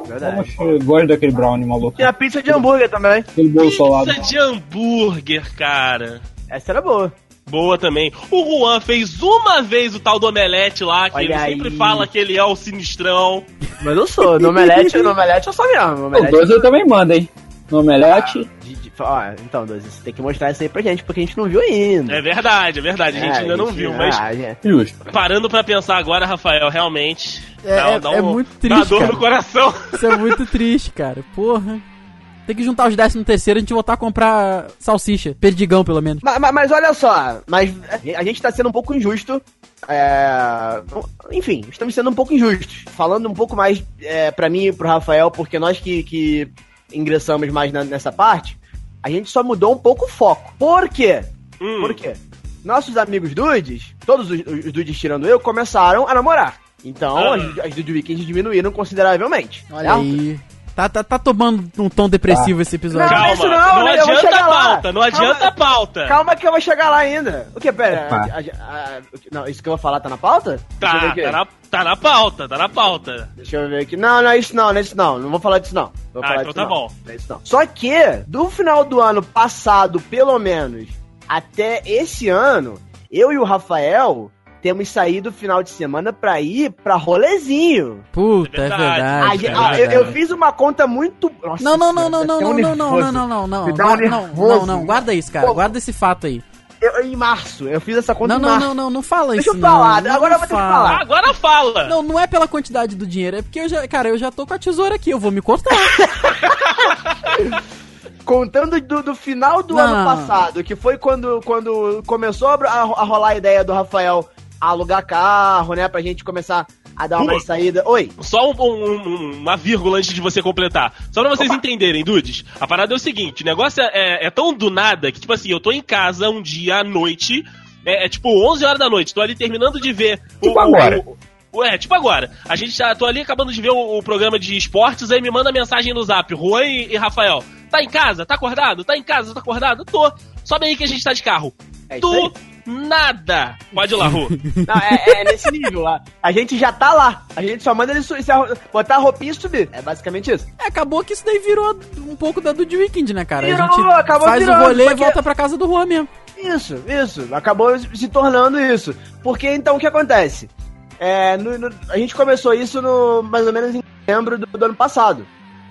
Verdade. Poxa, eu gosto daquele brownie maluco. Tinha pizza de hambúrguer também. Aquele bolo solado. Pizza de hambúrguer, cara. Essa era boa. Boa também. O Juan fez uma vez o tal do omelete lá, que Olha ele aí. sempre fala que ele é o sinistrão. Mas eu sou. No omelete, no omelete eu sou mesmo. O omelete. dois eu também mando, hein? No omelete. De- de- ó, então, Doze, você tem que mostrar isso aí pra gente, porque a gente não viu ainda. É verdade, é verdade, a gente É, ainda não gente- viu, mas ah, gente- Justo. parando pra pensar agora, Rafael, realmente. É- é- é muito triste, Dá dor cara. no coração. Isso é muito triste, cara. Porra. Tem que juntar os 10 no terceiro e a gente voltar a comprar salsicha. Perdigão, pelo menos. Ma- ma- Mas, olha só, mas a gente tá sendo um pouco injusto. é, Enfim, estamos sendo um pouco injustos. Falando um pouco mais é, pra mim e pro Rafael, porque nós que, que ingressamos mais na- nessa parte, a gente só mudou um pouco o foco. Por quê? Hum. Por quê? Nossos amigos dudes, todos os, os dudes tirando eu, começaram a namorar. Então, Ah. as, as Dude Weekends diminuíram consideravelmente. Olha certo? aí. Tá, tá, tá tomando um tom depressivo esse episódio. Não, Calma, isso não, não, né? Adianta a lá. pauta, não adianta Calma. a pauta. Calma que eu vou chegar lá ainda. O que? Pera, a- a- a- não, isso que eu vou falar tá na pauta? Tá, tá na, tá na pauta, tá na pauta. Deixa eu ver aqui. Não, não é isso não, não é isso não. Não vou falar disso não. Vou Ah, falar então disso tá não. bom. Não é isso não. Só que, do final do ano passado, pelo menos, até esse ano, eu e o Rafael temos saído final de semana pra ir pra rolezinho. Puta, É é verdade. é eu, eu fiz uma conta muito. Nossa Não, não, não, não, não, não, não, não, não, não, não, não, não, não, não, guarda isso, cara, Pô. guarda esse fato aí. Eu- em março, eu fiz essa conta Não, em não, março. não, não, não fala Deixa isso eu não. falar, não agora eu vou ter que fala. falar. Ah, agora fala. Não, não é pela quantidade do dinheiro, é porque eu já, cara, eu já tô com a tesoura aqui, eu vou me cortar. Contando do, do final do Não. ano passado, que foi quando, quando começou a, a rolar a ideia do Rafael alugar carro, né? Pra gente começar a dar uma Pô. saída. Oi. Só um- um- um- uma vírgula antes de você completar. Só pra vocês Opa. entenderem, dudes. A parada é o seguinte: o negócio é, é tão do nada que, tipo assim, eu tô em casa um dia à noite. É, é tipo 11 horas da noite. Tô ali terminando de ver. Tipo agora. o- o- é, tipo agora. A gente tá, tô ali acabando de ver o, o programa de esportes, aí me manda mensagem no zap, Juan e, e Rafael. Tá em casa? Tá acordado? Tá em casa? Tá acordado? Tô. Sobe aí que a gente tá de carro. É isso aí. Do nada. Pode ir lá, Ru. Não, é, é nesse nível lá. A gente já tá lá. A gente só manda ele su- se arro- botar a roupinha e subir. É basicamente isso. É, acabou que isso daí virou um pouco da do Weekend, né, cara? Virou, a gente acabou faz virando, o rolê e porque- volta pra casa do Juan mesmo. Isso, isso. Acabou se tornando isso. Porque então o que acontece? É, no- no- a gente começou isso no mais ou menos em dezembro do, do ano passado.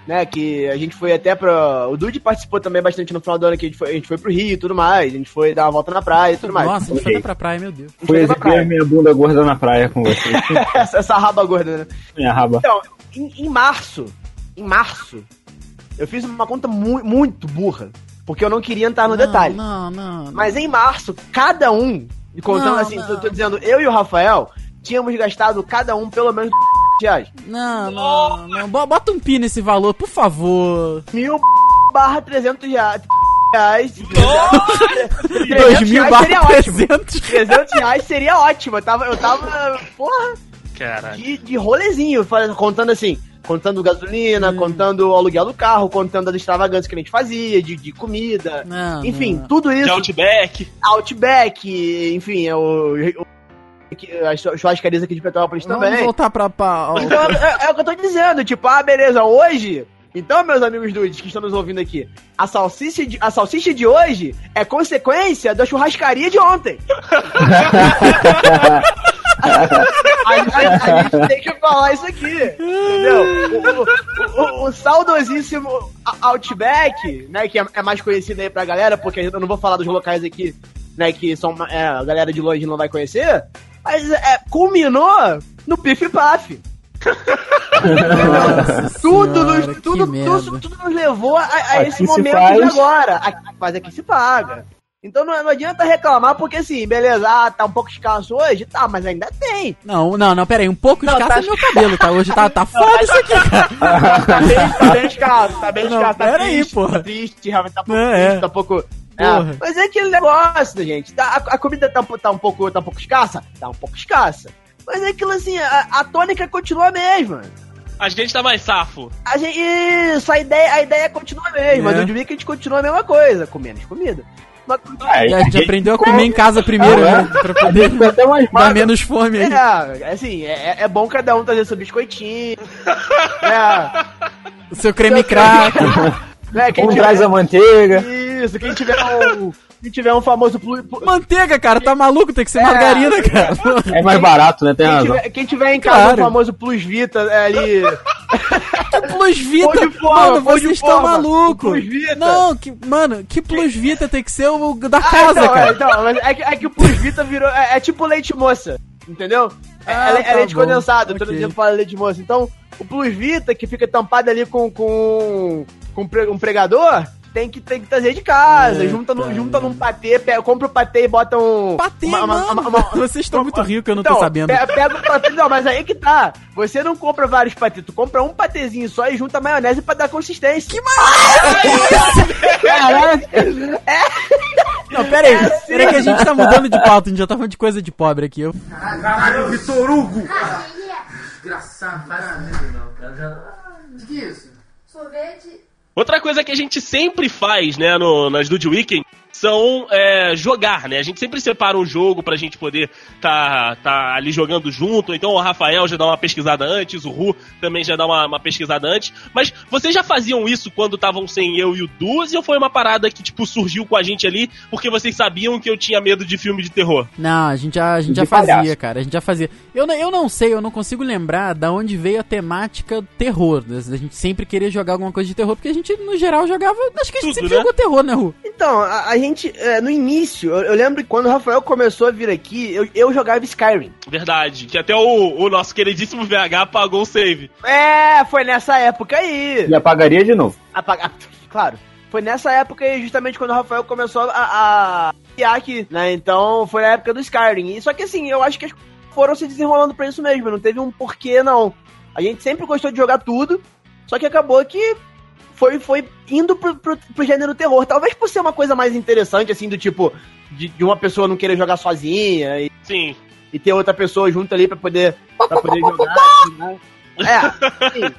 Né, que a gente foi até pra. O Dude participou também bastante no final do ano, que a gente foi, a gente foi pro Rio e tudo mais. A gente foi dar uma volta na praia e tudo mais. Nossa, a gente foi até pra praia, meu Deus. A Foi exibir praia. minha bunda gorda na praia com você. essa, essa raba gorda, né? minha raba. Então, em, em março, em março, eu fiz uma conta mu muito burra. Porque eu não queria entrar no não, detalhe. Não, não, não. Mas em março, cada um, e contando Não, assim, não. Tô, tô dizendo, eu e o Rafael, tínhamos gastado cada um pelo menos reais. Não, não, não. Bo- Bota um pi nesse valor, por favor. Mil barra 300 reais. reais. 300 Dois mil reais barra seria ótimo. 300. 300 reais seria ótimo. Eu tava, eu tava porra, de, de rolezinho, contando assim, contando gasolina, Hum. contando o aluguel do carro, contando as extravagâncias que a gente fazia, de, de comida. Não, enfim, não. tudo De isso. Outback. Outback, enfim, é o, o, as churrascarias aqui de Petrópolis Vamos também. voltar pra. pra Então, é, é o que eu tô dizendo, tipo, ah, beleza, hoje. Então, meus amigos dudes que estão nos ouvindo aqui, a salsicha de, a salsicha de hoje é consequência da churrascaria de ontem. a, a- a gente tem que falar isso aqui, entendeu? O, o- o- o saudosíssimo Outback, né, que é, é mais conhecido aí pra galera, porque eu não vou falar dos locais aqui, né, que são, é, a galera de longe não vai conhecer, mas é, culminou no Pif Paf. Tudo, senhora, nos, tudo, tudo, tudo nos levou a, a Aqui esse se momento faz. de agora. Aqui, mas aqui se paga. Então não, não adianta reclamar, porque assim, beleza, ah, tá um pouco escasso hoje, tá, mas ainda tem. Não, não, não, pera aí, um pouco Não, escasso tá- é meu cabelo, tá? Hoje tá, tá foda isso aqui, cara. Tá bem, tá bem escasso, tá bem Não, escasso, tá pera aí, triste, porra. tá triste, realmente tá um pouco É, triste, tá um é, Porra. mas é aquele negócio, gente, tá, a, a comida tá, um tá, um pouco, tá um pouco escassa? Tá um pouco escassa. Mas é aquilo assim, a, a tônica continua a mesma. A gente tá mais safo. A gente, isso, a ideia, a ideia continua a mesma. É. No Weekend a gente continua a mesma coisa, com menos comida. Mas, É, a gente aprendeu a comer em casa primeiro, É. né? Pra poder Ficou até mais dar menos fome aí. é, assim, é, é bom cada um trazer seu biscoitinho. é, O seu creme crack. né, Um traz a manteiga. Isso, quem tiver um, quem tiver um famoso plu, Manteiga, cara, tá maluco? Tem que ser É. margarina, cara. É mais barato, né? Tem quem, tiver, quem tiver em casa Claro. um famoso Plus Vita é, ali. Plus Vita, de forma, mano, vocês estão malucos. O Plus Vita. Não, que, mano, que Plus Vita tem que ser o da Ah, casa, então, é, cara. então, mas é, que, é que o Plus Vita virou. É, é tipo leite moça, entendeu? É, Ah, é, é tá leite bom, condensado, todo ok. dia fala leite moça. Então, o Plus Vita, que fica tampado ali com, com, com um pregador, tem que, tem que trazer de casa. Eita, junta, no, junta num patê, pega, compra o patê e bota um. Patê, uma- uma- mano. uma- uma- Vocês estão muito ricos que eu não Então, tô sabendo. pe- Pega o patê, não, mas aí que tá. Você não compra vários patês, tu compra um patezinho só e junta maionese pra dar consistência. Que Não, pera aí. Pera aí que a gente tá mudando de pauta, a gente já tá falando de coisa de pobre aqui. Eu... Desgraçado, para não, cara. Já... Outra coisa que a gente sempre faz, né, no, nas Dude Weekend, são é, jogar, né? A gente sempre separa um jogo pra gente poder tá, tá ali jogando junto. Então o Rafael já dá uma pesquisada antes, o Ru também já dá uma, uma pesquisada antes. Mas vocês já faziam isso quando estavam sem eu e o Duzi ou foi uma parada que, tipo, surgiu com a gente ali porque vocês sabiam que eu tinha medo de filme de terror? Não, a gente já, a gente já De fazia, palhaço. cara. A gente já fazia. Eu, não- eu não sei, eu não consigo lembrar da onde veio a temática terror. A gente sempre queria jogar alguma coisa de terror, porque a gente, no geral, jogava. Acho que a gente Tudo, sempre né? jogou terror, né, Ru? Então, a, a gente, é, no início, eu, eu lembro que quando o Rafael começou a vir aqui, eu, eu jogava Skyrim. Verdade. Que até o, o nosso queridíssimo VH pagou o save. É, foi nessa época aí. E apagaria de novo. Apagar. Claro. Foi nessa época aí, justamente quando o Rafael começou a, a criar aqui, né? Então, foi na época do Skyrim. E, só que assim, eu acho que as coisas foram se desenrolando pra isso mesmo. Não teve um porquê, não. A gente sempre gostou de jogar tudo, só que acabou que foi, foi indo pro, pro, pro gênero terror. Talvez por ser uma coisa mais interessante, assim, do tipo, de, de uma pessoa não querer jogar sozinha e, Sim. e ter outra pessoa junto ali pra poder, pra poder jogar. né? É, sim.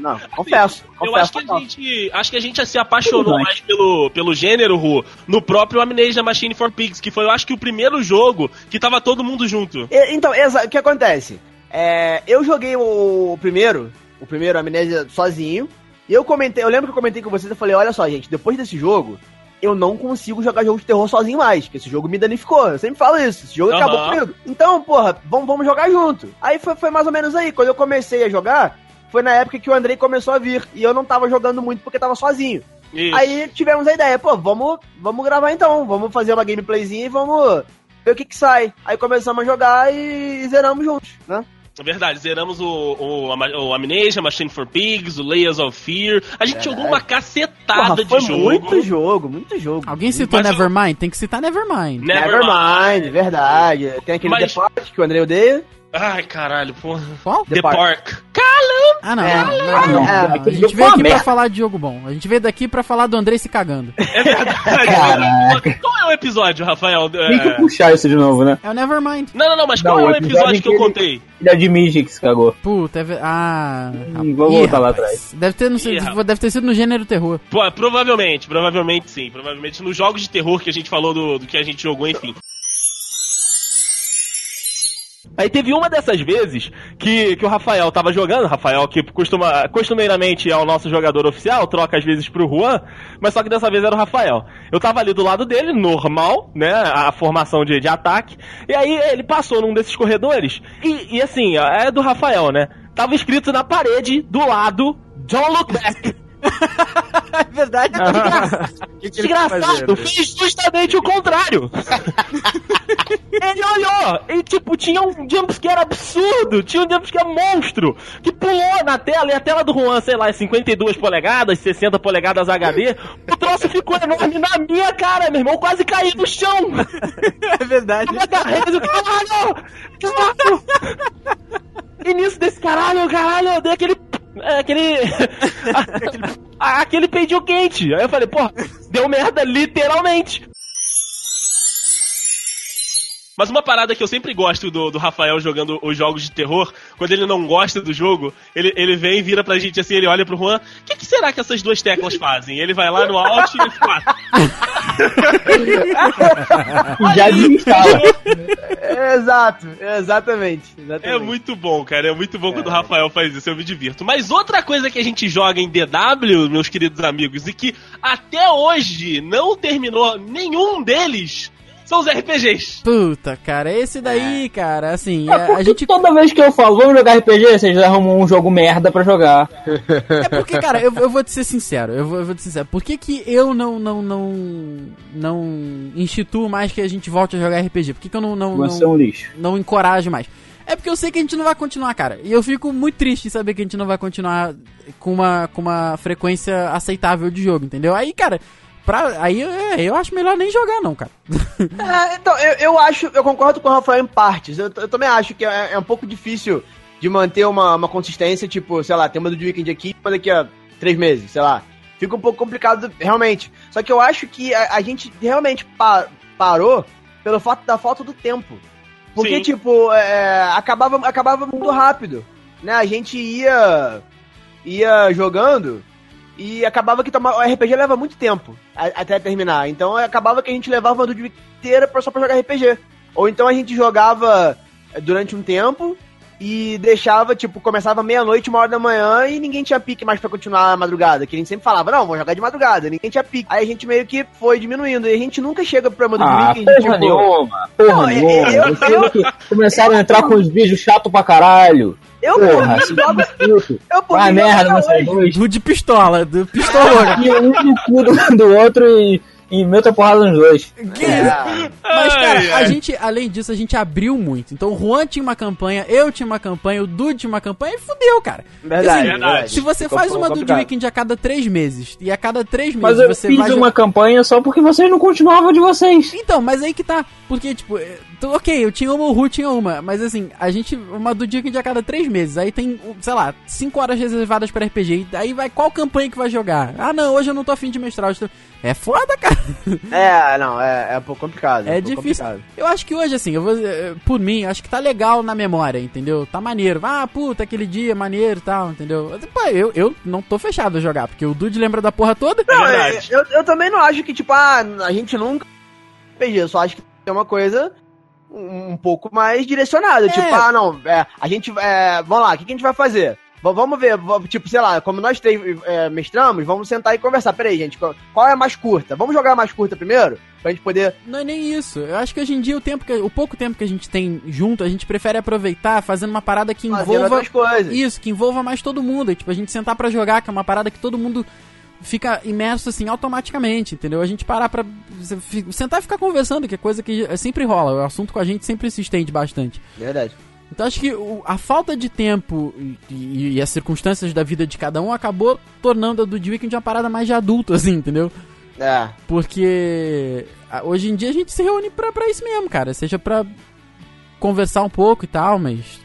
Não, confesso. Eu confesso acho que a gente, acho que a gente se apaixonou Tudo mais pelo, pelo gênero, Ru, no próprio Amnesia Machine for Pigs, que foi, eu acho que o primeiro jogo que tava todo mundo junto. E- Então, exa- o que acontece? É, eu joguei o, primeiro, o primeiro Amnésia sozinho, e eu comentei, eu lembro que eu comentei com vocês, eu falei, olha só, gente, depois desse jogo, eu não consigo jogar jogo de terror sozinho mais, porque esse jogo me danificou, eu sempre falo isso, esse jogo Aham. acabou comigo. Então, porra, vamos, vamos jogar junto. Aí foi, foi mais ou menos aí, quando eu comecei a jogar, foi na época que o Andrei começou a vir, e eu não tava jogando muito porque tava sozinho. Isso. Aí tivemos a ideia, pô, vamos, vamos gravar então, vamos fazer uma gameplayzinha e vamos ver o que que sai. Aí começamos a jogar e zeramos juntos, né? É verdade, zeramos o, o, o Amnesia, Machine for Pigs, o Layers of Fear. A gente jogou uma cacetada Porra, foi de jogo. muito jogo, muito jogo. Alguém citou Mas eu- Nevermind? Tem que citar Nevermind. Nevermind, verdade. Tem aquele Mas- The Park que o André odeia. Ai, caralho, porra. Qual? The, The Park. Ah, não. É, não, é, não, é, não. A aquele gente veio aqui pra falar de jogo bom. A gente veio daqui pra falar do Andrei se cagando. É verdade. Qual é o episódio, Rafael? Tem que É... puxar isso de novo, né? É o Nevermind. Não, não, não, mas Não, qual é o episódio que eu contei? Ele admite que se cagou. Puta, é. Ah. Hum, vou voltar lá atrás. Deve ter, Ih, rapaz. deve ter sido no gênero terror. Pô, provavelmente, provavelmente sim. Provavelmente nos jogos de terror que a gente falou do, do que a gente jogou, enfim. Aí teve uma dessas vezes que, que o Rafael tava jogando, Rafael que costuma, costumeiramente é o nosso jogador oficial, troca às vezes pro Juan, mas só que dessa vez era o Rafael. Eu tava ali do lado dele, normal, né, a formação de, de ataque, e aí ele passou num desses corredores, e, e assim, é do Rafael, né, tava escrito na parede, do lado, Don't Look Back. É verdade. Desgraçado, fez justamente o contrário. Ele olhou e, tipo, tinha um jumpscare absurdo, tinha um jumpscare monstro, que pulou na tela, e a tela do Juan, sei lá, é 52 polegadas, 60 polegadas HD, o troço ficou enorme na minha cara, meu irmão, eu quase caí no chão. É verdade. Eu agarrei, eu, caralho, caralho. E nisso desse caralho, caralho, eu dei aquele... é, Aquele. aquele, peidinho quente. Aí eu falei, pô, deu merda literalmente. Mas uma parada que eu sempre gosto do, do Rafael jogando os jogos de terror, quando ele não gosta do jogo, ele, ele vem e vira pra gente assim, ele olha pro Juan, o que, que será que essas duas teclas fazem? Ele vai lá no Alt e ele fala, Já desinstala. Exato, exatamente. É exatamente. muito bom, cara. É muito bom quando o Rafael faz isso, eu me divirto. Mas outra coisa que a gente joga em DW, meus queridos amigos, e que até hoje não terminou nenhum deles, são os RPGs. Puta, cara, esse daí, cara, assim, É é, a gente. toda vez que eu falo, vamos jogar RPG, vocês arrumam um jogo merda pra jogar. É porque, cara, eu, eu vou te ser sincero, eu vou, eu vou te ser sincero. Por que, que eu não, não, não, não instituo mais que a gente volte a jogar RPG? Por que, que eu não, não, Você é não, um lixo. não encorajo mais? É porque eu sei que a gente não vai continuar, cara. E eu fico muito triste em saber que a gente não vai continuar com uma, com uma frequência aceitável de jogo, entendeu? Aí, cara, pra, aí é, eu acho melhor nem jogar, não, cara. É, então, eu, eu acho, eu concordo com o Rafael em partes. Eu, eu também acho que é, é um pouco difícil de manter uma, uma consistência, tipo, sei lá, tem uma do Weekend aqui, uma daqui a três meses, sei lá. Fica um pouco complicado, realmente. Só que eu acho que a, a gente realmente pa- parou pelo fato da falta do tempo. Porque, Sim. tipo, é, acabava, acabava muito rápido. Né? A gente ia, ia jogando E acabava que tomar, o RPG leva muito tempo a- até terminar. Então acabava que a gente levava Dude Week inteira só pra jogar RPG. Ou então a gente jogava eh, durante um tempo e deixava, tipo, começava meia-noite, uma hora da manhã e ninguém tinha pique mais pra continuar a madrugada. Que a gente sempre falava, não, vamos jogar de madrugada, ninguém tinha pique. Aí a gente meio que foi diminuindo. E a gente nunca chega pra uma Dude Ah, Week, porra tipo, nenhuma, porra Não, nenhuma. eu- Vocês eu- que começaram a entrar com os vídeos chato pra caralho. eu Porra, esses jogo, eu Vai mim merda vocês dois. Do de pistola, do pistolona. E um no cu do, do outro e, e meta a porrada nos dois. É. Mas, cara, Ai, a ai. gente, além disso, a gente abriu muito. Então o Juan tinha uma campanha, eu tinha uma campanha, o Dude tinha uma campanha e fudeu, cara. Verdade, Assim, verdade. Se você Ficou faz uma complicado. Dude Weekend a cada três meses, e a cada três Mas meses eu você fiz vai. uma campanha só porque vocês não continuavam de vocês. Então, mas aí que tá. Porque, tipo, tô- ok, eu tinha uma, o Ru tinha uma. Mas assim, a gente. Uma do dia que a cada três meses. Aí tem, sei lá, cinco horas reservadas pra RPG. E aí vai qual campanha que vai jogar? Ah, não, hoje eu não tô afim de mestrar. tô- É foda, cara. É, não, é, é um pouco complicado. É um pouco difícil. complicado. Eu acho que hoje, assim, eu vou. eh, Por mim, acho que tá legal na memória, entendeu? Tá maneiro. Ah, puta, aquele dia maneiro e tal, entendeu? Pô, eu, eu não tô fechado a jogar, porque o Dude lembra da porra toda. Não, É é, eu, eu também não acho que, tipo, ah, a gente nunca eu só acho que é uma coisa um, um pouco mais direcionada. É. Tipo, ah, não, é, a gente. É, vamos lá, o que, que a gente vai fazer? Vamos ver, tipo, sei lá, como nós três é, mestramos, vamos sentar e conversar. Peraí, gente, qual, é a mais curta? Vamos jogar a mais curta primeiro? Pra gente poder. Não é nem isso. Eu acho que hoje em dia o tempo que, o pouco tempo que a gente tem junto, a gente prefere aproveitar fazendo uma parada que Fazer envolva coisas. isso, que envolva mais todo mundo. Tipo, a gente sentar pra jogar, que é uma parada que todo mundo fica imerso assim automaticamente, entendeu? A gente parar pra sentar e ficar conversando, que é coisa que sempre rola. O assunto com a gente sempre se estende bastante. Verdade. Então acho que o- a falta de tempo e, e- e as circunstâncias da vida de cada um acabou tornando a do The Weeknd uma parada mais de adulto, assim, entendeu? É. Porque a- hoje em dia a gente se reúne pra, pra isso mesmo, cara. Seja pra conversar um pouco e tal, mas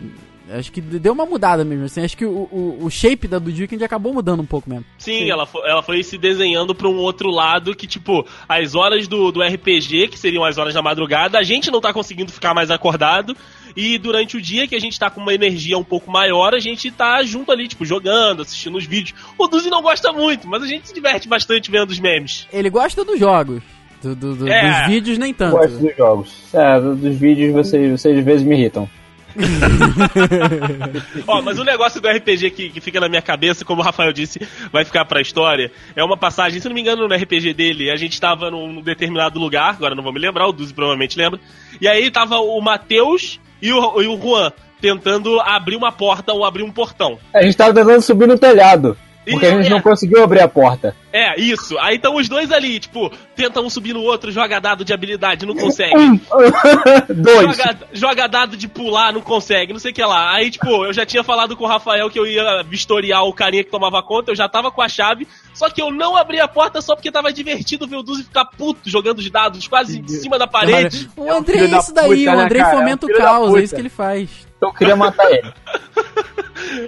acho que deu uma mudada mesmo. Assim, acho que o, o, o shape da do The Weeknd acabou mudando um pouco mesmo. Sim, Ela, foi, ela foi se desenhando pra um outro lado que, tipo, as horas do, do RPG, que seriam as horas da madrugada, a gente não tá conseguindo ficar mais acordado. E durante o dia que a gente tá com uma energia um pouco maior, a gente tá junto ali, tipo, jogando, assistindo os vídeos. O Duzi não gosta muito, mas a gente se diverte bastante vendo os memes. Ele gosta dos jogos. do- do- do- É. Dos vídeos nem tanto. Gosto dos jogos. É, do- dos vídeos vocês, vocês às vezes me irritam. Ó, mas o negócio do RPG que, que fica na minha cabeça, como o Rafael disse, vai ficar pra história, é uma passagem, se não me engano, no RPG dele, a gente tava num, determinado lugar, agora não vou me lembrar, o Duzi provavelmente lembra, e aí tava o Matheus e o, e o Juan tentando abrir uma porta ou abrir um portão. A gente tava tentando subir no telhado. Porque E- a gente é. não conseguiu abrir a porta. É, isso. Aí estão os dois ali, tipo, tentam um subir no outro, joga dado de habilidade, não consegue. Um, dois. Joga, joga dado de pular, não consegue, não sei o que lá. Aí, tipo, eu já tinha falado com o Rafael que eu ia vistoriar o carinha que tomava conta, eu já tava com a chave, só que eu não abri a porta só porque tava divertido ver o Duzi ficar puto jogando os dados quase em cima da parede. O É um André é isso daí, puta, o né, André fomenta o caos, é isso que ele faz. Eu queria matar ele.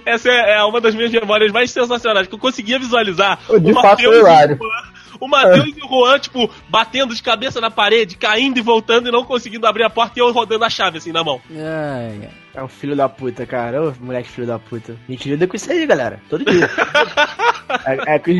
Essa é, é uma das minhas memórias mais sensacionais, que eu conseguia visualizar De o fato, é e o Matheus e o Juan, tipo, batendo de cabeça na parede, caindo e voltando e não conseguindo abrir a porta e eu rodando a chave assim na mão. Ai. É um filho da puta, cara. Ô, moleque filho da puta. A gente lida com isso aí, galera. Todo dia. é, é com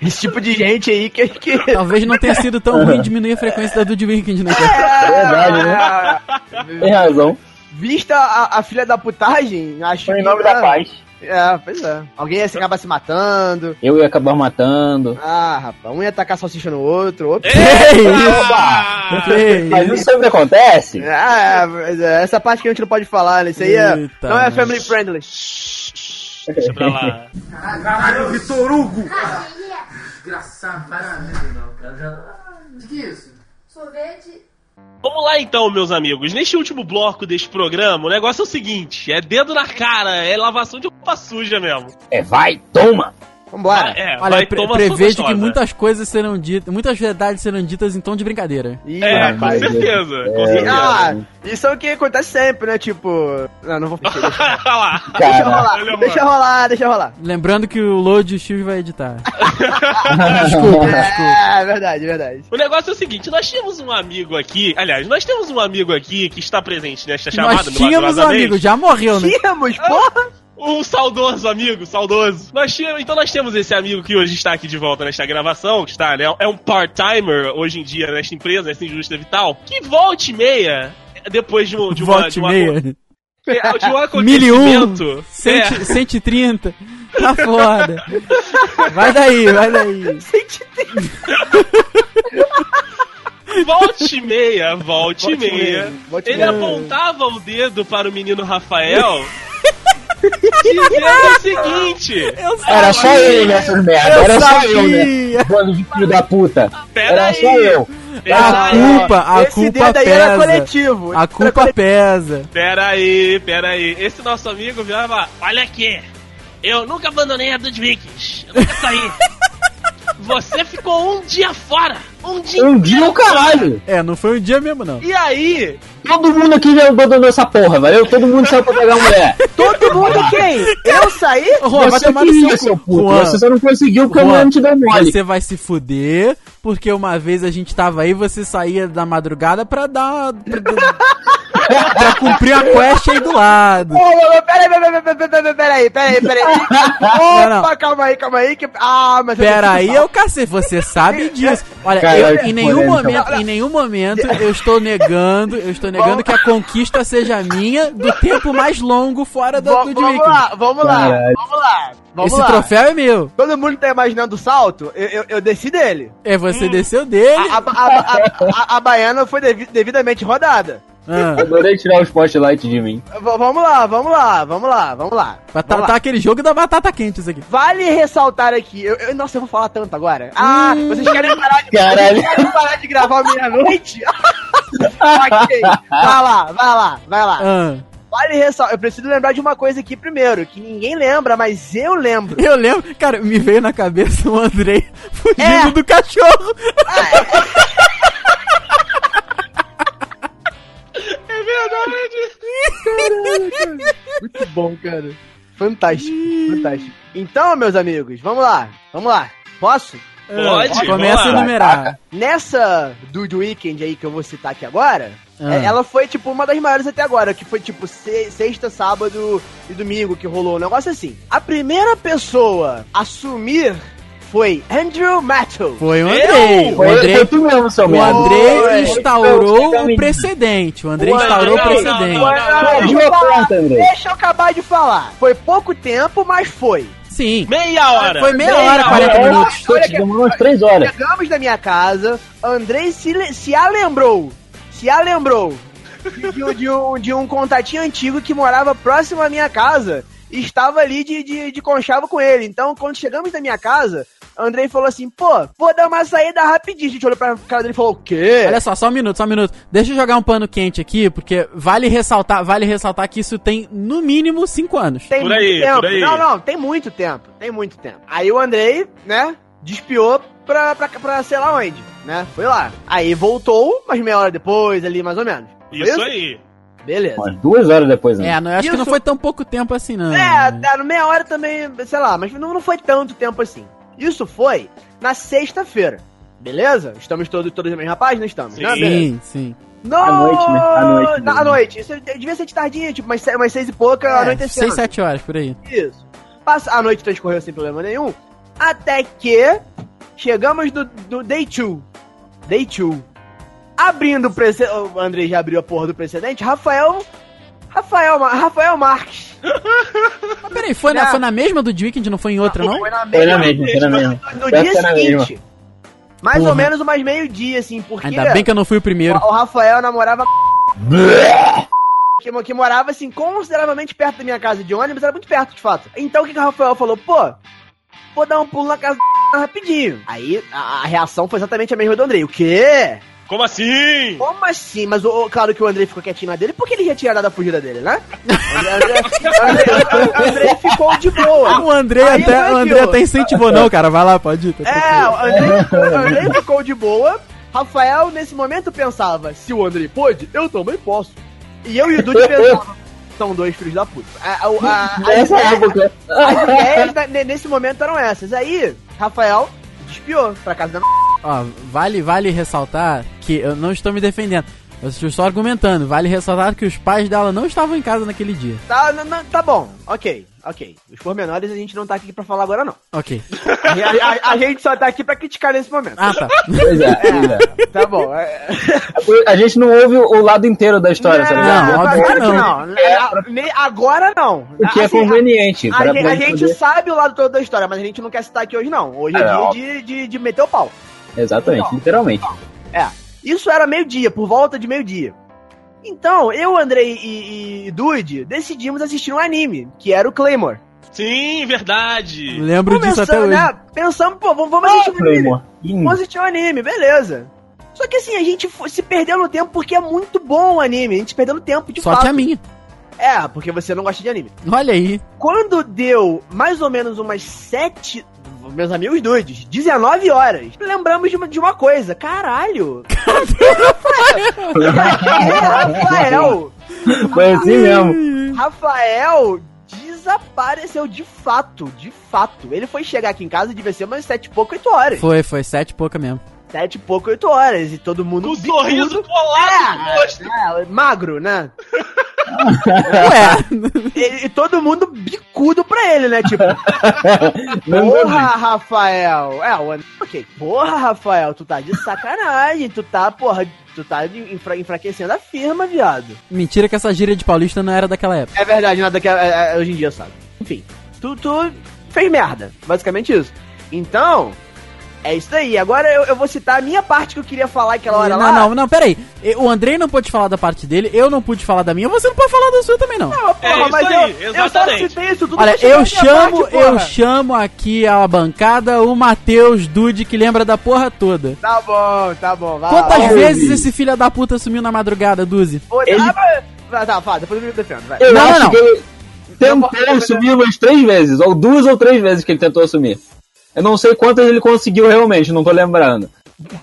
esse tipo de gente aí que. que... Talvez não tenha sido tão ruim diminuir a frequência da Dude Weekend, né? É, Verdade, né? Tem razão. Vista a, a filha da putagem, acho Foi em que. nome da ah, paz. É, pois é. Alguém ia se acabar se matando. Eu ia acabar matando. Ah, rapaz, um ia tacar salsicha no outro. Outro... Eita! Que Mas isso sempre acontece. Ah, é, pois é, essa parte que a gente não pode falar, né? Isso aí é, Eita, não é family friendly. Deixa pra lá. Sorvete. Vamos lá então, meus amigos. Neste último bloco deste programa, o negócio é o seguinte: é dedo na cara, é lavação de roupa suja mesmo. É, vai, toma. Vambora. é, Olha, pre prevejo que muitas coisas serão ditas, muitas verdades serão ditas em tom de brincadeira. Ih, É, com rapaz. certeza. Com É. certeza. Ah, isso é o que acontece sempre, né? Tipo. Não, não vou fechar. Deixa, Olha lá. deixa rolar, deixa rolar, deixa rolar. Lembrando que o Load o Steve vai editar. desculpa, desculpa. É, verdade, verdade. O negócio é o seguinte, nós tínhamos um amigo aqui, aliás, nós temos um amigo aqui que está presente nesta chamada Nós tínhamos um amigo, já morreu, né? Tínhamos, porra! Um saudoso amigo, saudoso. Nós tínhamos, então nós temos esse amigo que hoje está aqui de volta nesta gravação, que está, né? É um part-timer hoje em dia nesta empresa, nessa indústria vital, que volta e meia, depois de, um- de uma. Volte De, uma, meia. de um Mil e um. acontecimento. Cento, É, 130. Tá foda. Vai daí, vai daí. volte e meia, volte e meia. volte Ele meia. apontava o dedo para o menino Rafael. Dizendo o seguinte: Era só eu nessas merda. Eu Era só eu, né? Bando de filho da puta. Pera Era aí. só eu. Pera A aí, culpa, a Esse culpa dedo aí era pesa. coletivo. A culpa coletivo. pesa. pera aí, pera aí. Esse nosso amigo virava: Olha aqui, eu nunca abandonei a Ludwigs. Eu nunca saí. Você ficou um dia fora. Um dia. Um dia o caralho. É, não foi um dia mesmo, não. E aí, Todo mundo aqui já abandonou essa porra, valeu? Todo mundo saiu pra pegar mulher. Todo mundo quem? Eu saí? Juan, vai Você tomar no queria, seu puto. Juan, Você só não conseguiu porque a Juan, mulher não te deu mole. Você vai se fuder, porque uma vez a gente tava aí, você saía da madrugada pra dar. pra, pra cumprir a quest aí do lado. Peraí, peraí, peraí, peraí, peraí, peraí, peraí. Não, não. Opa, calma aí, calma aí. Que... Ah, mas eu Pera aí, preciso é o cacete, você sabe disso. Olha, Caralho, eu, em nenhum polêmica. momento, em nenhum momento eu estou negando, eu estou negando que a conquista seja minha do tempo mais longo fora do, Va- Vamos Weekend. lá, vamos lá, vamos lá. Vamos Esse lá. troféu é meu. Todo mundo tá imaginando o salto, eu, eu, eu desci dele. É, você desceu dele. A, a, a, a, a- a baiana foi devi- devidamente rodada. Ah, Adorei tirar o spotlight de mim. V- vamos lá, vamos lá, vamos lá, vamos lá. tá, Vamos lá. tá aquele jogo da batata quente isso aqui. Vale ressaltar aqui, eu, eu- nossa, eu vou falar tanto agora. Ah, vocês querem parar de, Caralho. vocês querem parar de gravar meia-noite? ok, vai lá, vai lá, vai lá. Ah, Vale ressaltar, eu preciso lembrar de uma coisa aqui primeiro, que ninguém lembra, mas eu lembro. eu lembro, cara, me veio na cabeça o Andrei fugindo É. do cachorro. Muito bom, cara. Fantástico, fantástico. Então, meus amigos, vamos lá, vamos lá. Posso? Pode, Ah, Começa a vamos lá. enumerar. Nessa Dude Weekend aí que eu vou citar aqui agora, Ah. é, ela foi, tipo, uma das maiores até agora, que foi, tipo, se- sexta, sábado e domingo que rolou um negócio assim. A primeira pessoa a assumir foi Andrew Matthew. Foi o Andrei. O Foi, Andrei, foi tu mesmo, seu o. Andrei Foi. instaurou Foi. o precedente. O Andrei instaurou o Não, precedente. não, não. Deixa eu acabar de falar. Foi pouco tempo, mas foi. Sim. meia hora. Foi meia Meia hora, 40 hora. minutos. Olha demorou umas três horas. Chegamos na minha casa, Andrei se, se a lembrou, se a lembrou de, de um- de um, de um contatinho antigo que morava próximo à minha casa e estava ali de, de, de conchavo com ele. Então, quando chegamos na minha casa, Andrei falou assim, pô, vou dar uma saída rapidinho. A gente olhou pra cara dele e falou, o quê? Olha só, só um minuto, só um minuto. Deixa eu jogar um pano quente aqui, porque vale ressaltar, vale ressaltar que isso tem no mínimo 5 anos. Tem Por muito aí, tempo. por aí. Não, não, tem muito tempo. Tem muito tempo. Aí o Andrei, né, despiou pra, pra, pra sei lá onde, né? Foi lá. Aí voltou, mas meia hora depois, ali mais ou menos. Foi Isso aí. Beleza. Umas duas horas depois, né? É, não, eu acho que não Isso- foi tão pouco tempo assim, não. É, tá, no meia hora também, sei lá, mas não, não foi tanto tempo assim. Isso foi na sexta-feira. Beleza? Estamos todos, todos na mesma página? Estamos. Sim. né? Beleza. Sim, sim. No... À noite, né? À noite Na- À noite. Isso devia ser de tardinha, tipo, umas, umas seis e pouca, É, anoitecendo. 6, 7 horas, por aí. Isso. Passa, a noite transcorreu sem problema nenhum. Até que chegamos no, no Day 2. Day 2. Abrindo o precedente. O André já abriu a porra do precedente. Rafael. Rafael, Rafael Marques. Mas peraí, foi na, foi na mesma do Weekend, não foi em outra, não? Foi na Foi na mesma, foi na mesma. No dia seguinte. Mais Porra. ou menos umas meio-dia, assim, porque. Ainda bem que eu não fui o primeiro. o, o Rafael namorava. que, que morava, assim, consideravelmente perto da minha casa de ônibus, era muito perto, de fato. Então o que, que o Rafael falou? Pô, vou dar um pulo na casa do rapidinho. Aí a, a reação foi exatamente a mesma do Andrei. O quê? Como assim? Como assim? Mas o, o- claro que o Andrei ficou quietinho na dele, porque ele já tinha dado a fugida dele, né? O Andrei, Andrei ficou de boa. O André Aí até, o André até incentivou, não, cara, vai lá, pode ir. tá É, o Andrei, o Andrei ficou de boa. Rafael, nesse momento, pensava: se o Andrei pôde, eu também posso. E eu e o Dude pensavam: são dois filhos da puta. A, a, a, a, Nessa época. as ideias nesse momento eram essas. Aí, Rafael despiou pra casa da Ó, vale, vale ressaltar que eu não estou me defendendo. Eu estou só argumentando. Vale ressaltar que os pais dela não estavam em casa naquele dia. Tá, não, não, tá bom, ok, ok. Os pormenores a gente não tá aqui pra falar agora, não. Ok. A, a- a gente só tá aqui pra criticar nesse momento. Ah, tá. Pois é, pois é. Tá bom. É... A gente não ouve o lado inteiro da história, tá ligado? Não, óbvio que claro não. É, a- nem- Agora não. O que é Assim, conveniente. A, pra gente, a poder- sabe o lado todo da história, mas a gente não quer citar aqui hoje, não. Hoje é, É, dia de, de, de meter o pau. Exatamente, literalmente. É. Isso era meio-dia, por volta de meio-dia. Então, eu, Andrei e, e Dude decidimos assistir um anime, que era o Claymore. Sim, verdade. Lembro disso até Começando, hoje. né? Pensamos, pô, vamos, vamos assistir um anime. Claymore. Vamos assistir um anime, beleza. Só que assim, a gente se perdeu no tempo porque é muito bom o anime. A gente se perdeu no tempo, de Só fato. que a minha. É, porque você não gosta de anime. Olha aí. Quando deu mais ou menos umas 7. Meus amigos doidos, 19 horas. Lembramos de uma, de uma coisa. Caralho! Rafael! Foi assim mesmo. Rafael desapareceu de fato, de fato. Ele foi chegar aqui em casa e devia ser umas 7 e pouco, 8 horas. Foi, foi sete e pouca mesmo. 7 e pouco, 8 horas. E todo mundo. Com o bicudo. sorriso colado no rosto. É, magro, né? Ué, E, e todo mundo bicudo pra ele, né? Tipo, Não porra, Rafael. É, o ok. Porra, Rafael, tu tá de sacanagem. Tu tá, porra, tu tá enfra- enfraquecendo a firma, viado. mentira que essa gíria de paulista não era daquela época. É verdade, nada que é, é, hoje em dia sabe. Enfim, tu, tu fez merda. Basicamente isso. Então, é isso aí. Agora eu, eu vou citar a minha parte que eu queria falar aquela hora não, lá. não, não, peraí. E- O Andrei não pôde falar da parte dele, eu não pude falar da minha, você não pode falar da sua também, não. Não, porra, É mas aí, eu, eu só citei isso tudo Olha, eu chamo, parte, eu chamo aqui a bancada o Matheus Dude, que lembra da porra toda. Tá bom, tá bom. Vai, Quantas vai. vezes esse filho da puta sumiu na madrugada, Duzi? Ele- ah, tá, fala, depois eu me defendo, vai. Eu Não, acho não, que ele Não, tentou não, assumir umas três vezes, ou duas ou três vezes que ele tentou assumir. Eu não sei quantas ele conseguiu realmente, não tô lembrando.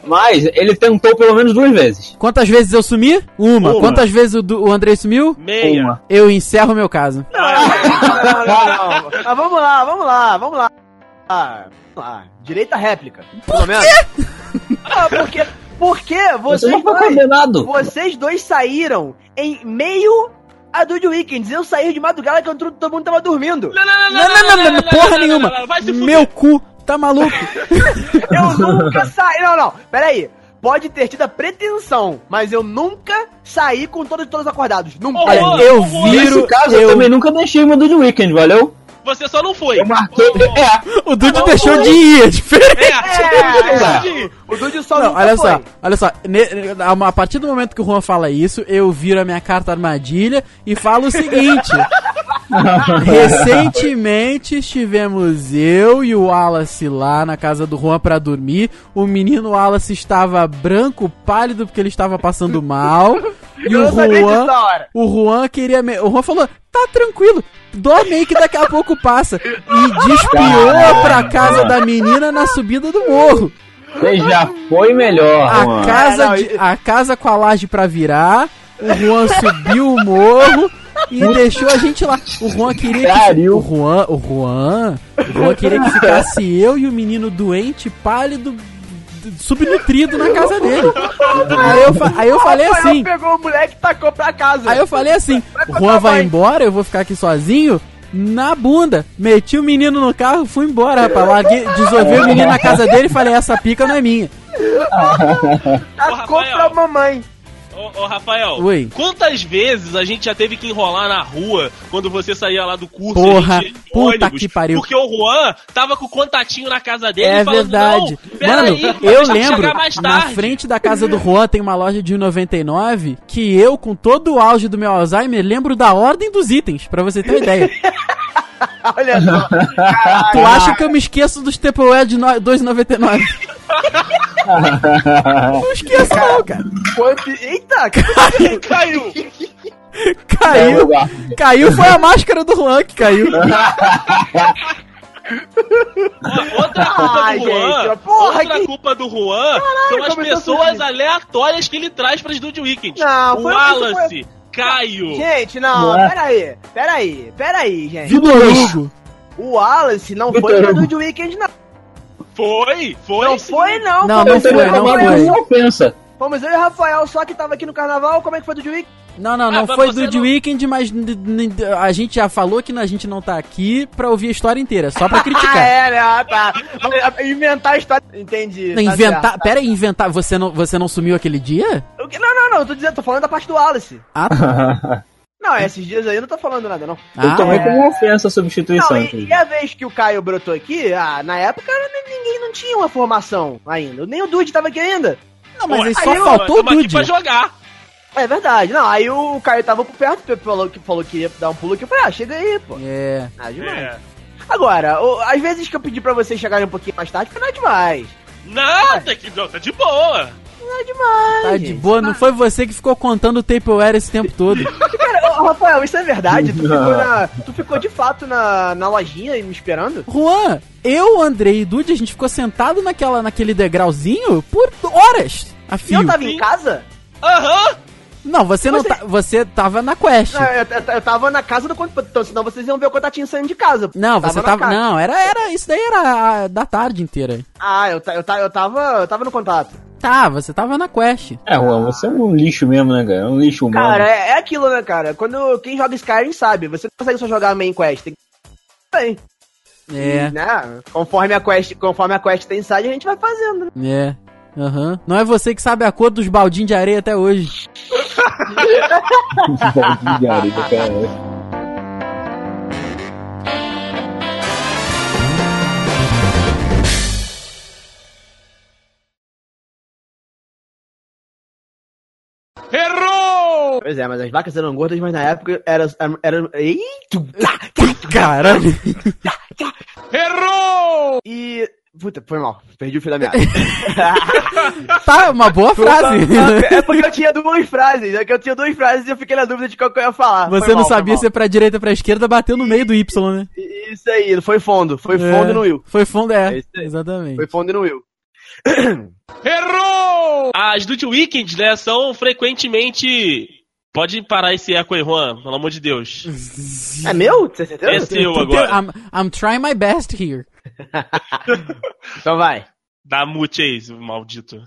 Mas ele tentou pelo menos duas vezes. Quantas vezes eu sumi? Uma. Uma. Quantas vezes o, o Andrei sumiu? Meia. Uma. Eu encerro meu caso. Não, não, não, não. Mas vamos lá, vamos lá, vamos lá. Ah, vamos lá. Direita réplica. Pelo menos. Ah, porque, porque Você vocês dois, condenado. vocês dois saíram em meio a Dude Weekends. Eu saí de madrugada quando todo mundo tava dormindo. Não, não, Não, não, não, não, porra nenhuma. Vai se fuder. Meu cu, tá maluco? Eu nunca saí. Não, não, peraí. Pode ter tido a pretensão, mas eu nunca saí com todos, todos acordados. Nunca. Olha, eu viro. Nesse caso, eu... eu- também nunca deixei uma do The Weekend, valeu? Você só não foi. Eu marquei. Ô, É, O Dude deixou de ir, é diferente. É, É, o Dude só Não, olha foi. só, olha só, a partir do momento que o Juan fala isso, eu viro a minha carta armadilha e falo o seguinte: recentemente estivemos eu e o Wallace lá na casa do Juan pra dormir. O menino Wallace estava branco, pálido porque ele estava passando mal. E o Juan, o Juan queria. me- O Juan falou: tá tranquilo, dorme aí que daqui a pouco passa. E despiou pra casa da menina na subida do morro. você já foi melhor, A mano. casa, É, de- a casa com a laje pra virar, o Juan subiu o morro e deixou a gente lá. O Juan queria que. O Juan, o Juan, o Juan queria que ficasse eu e o menino doente, pálido, subnutrido na casa dele. Aí eu, aí eu falei Rafael assim. pegou o moleque e tacou pra casa. Aí eu falei assim: Vai o Juan vai mãe. embora, eu vou ficar aqui sozinho. Na bunda, meti o menino no carro, fui embora, rapaz. Larguei, desolvi o menino na casa dele e falei: essa pica não é minha. Tacou pra mamãe. Ô, ô, Rafael, Oi. quantas vezes a gente já teve que enrolar na rua quando você saía lá do curso? Porra, e puta que pariu. Porque o Juan tava com o contatinho na casa dele É e falando, verdade. Mano, aí, eu lembro, na frente da casa do Juan tem uma loja de 1,99 que eu, com todo o auge do meu Alzheimer, lembro da ordem dos itens, pra você ter uma ideia. Olha só. tu acha que eu me esqueço dos Tupperware de no- 2,99? Não esqueço não, cara. Quanto... Eita, Caiu! Caiu. Caiu foi a máscara do Juan que caiu. Ó, Outra culpa Ai, do Juan, gente, porra, outra que- culpa do Juan são as pessoas aleatórias que ele traz pras Dude Weekend. Não, o foi- Wallace, Caio. Gente, não, Não é? peraí, peraí, peraí, gente. Vitor Hugo. O Wallace não Vitor foi Hugo. no Dude Weekend, não. Foi, foi Não sim. foi, não. Não, foi não foi, não Weekend. foi. Uma ofensa. Fomos eu e o Rafael só que tava aqui no carnaval. Como é que foi do Week? Não, não, Ah, não foi do The não- Weeknd, mas a gente já falou que a gente não tá aqui pra ouvir a história inteira, só pra Ah, criticar. é, né? Ah, tá. Inventar a história. Entendi. Não, tá inventar. certo. Pera aí, inventar. Você não, você não sumiu aquele dia? O que- Não, não, não. Eu tô dizendo, tô falando da parte do Wallace. Ah, tá. Não, esses dias aí eu não tô falando nada, não. Eu Ah, tomei é. como ofensa a substituição. Não, e, e a vez que o Caio brotou aqui, ah, na época ninguém não tinha uma formação ainda. Nem o Dude tava aqui ainda. Não, mas aí Aí só eu- faltou o Tamo aqui Dude. pra jogar. É verdade. Não, aí o Caio tava por perto, o falou que, falou que ia dar um pulo aqui. Eu falei, ah, chega aí, pô. É. Ah, demais. É. Agora, o- às vezes que eu pedi pra vocês chegarem um pouquinho mais tarde, foi nada demais. Não, tem que, não, tá de boa. Nada demais. Tá de boa, não foi você que ficou contando o Tupperware esse tempo todo. Cara, ô, Rafael, isso é verdade? Tu ficou, na- tu ficou de fato na, na lojinha me esperando? Juan, eu, Andrei e Dude, a gente ficou sentado naquela, naquele degrauzinho por horas a E fio. eu tava Sim. em casa? Aham. Não, você não Você- tá, você tava na quest. Não, eu, eu- eu tava na casa do então senão vocês iam ver o contatinho saindo de casa. Não, você na tava. Não, era, era. Isso daí era a- da tarde inteira. Ah, eu, eu, eu, tava, eu tava no contato. Tá, você tava na quest. É, Juan, você é um lixo mesmo, né, cara? É um lixo humano. Cara, é, é aquilo, né, cara? Quando quem joga Skyrim sabe, você não consegue só jogar a main quest. Tem que. Bem, É, né? Conforme a quest, conforme a quest tem side, a gente vai fazendo. né? é. Aham. Não é você que sabe a cor dos baldinhos de areia até hoje. Baldinho de areia, cara. Pois é, mas as vacas eram gordas, mas na época era. era, eita! Caralho. E. Puta, foi mal. Perdi o fio da meada. Tá, uma boa frase. é porque eu tinha duas frases. É que eu tinha duas frases e eu fiquei na dúvida de qual que eu ia falar. Você Foi não mal, sabia se é pra direita ou pra esquerda, bateu no meio do Y, né? Isso aí, foi fundo. Foi fundo É, no Will. Foi fundo, é. É. Exatamente. Foi fundo no Will. As do The Weeknd, né, são frequentemente... Pode parar esse eco aí, Juan, pelo amor de Deus. É meu? Você tem certeza? É seu Eu- agora. I'm, I'm trying my best here. Então vai. Dá mute aí, maldito.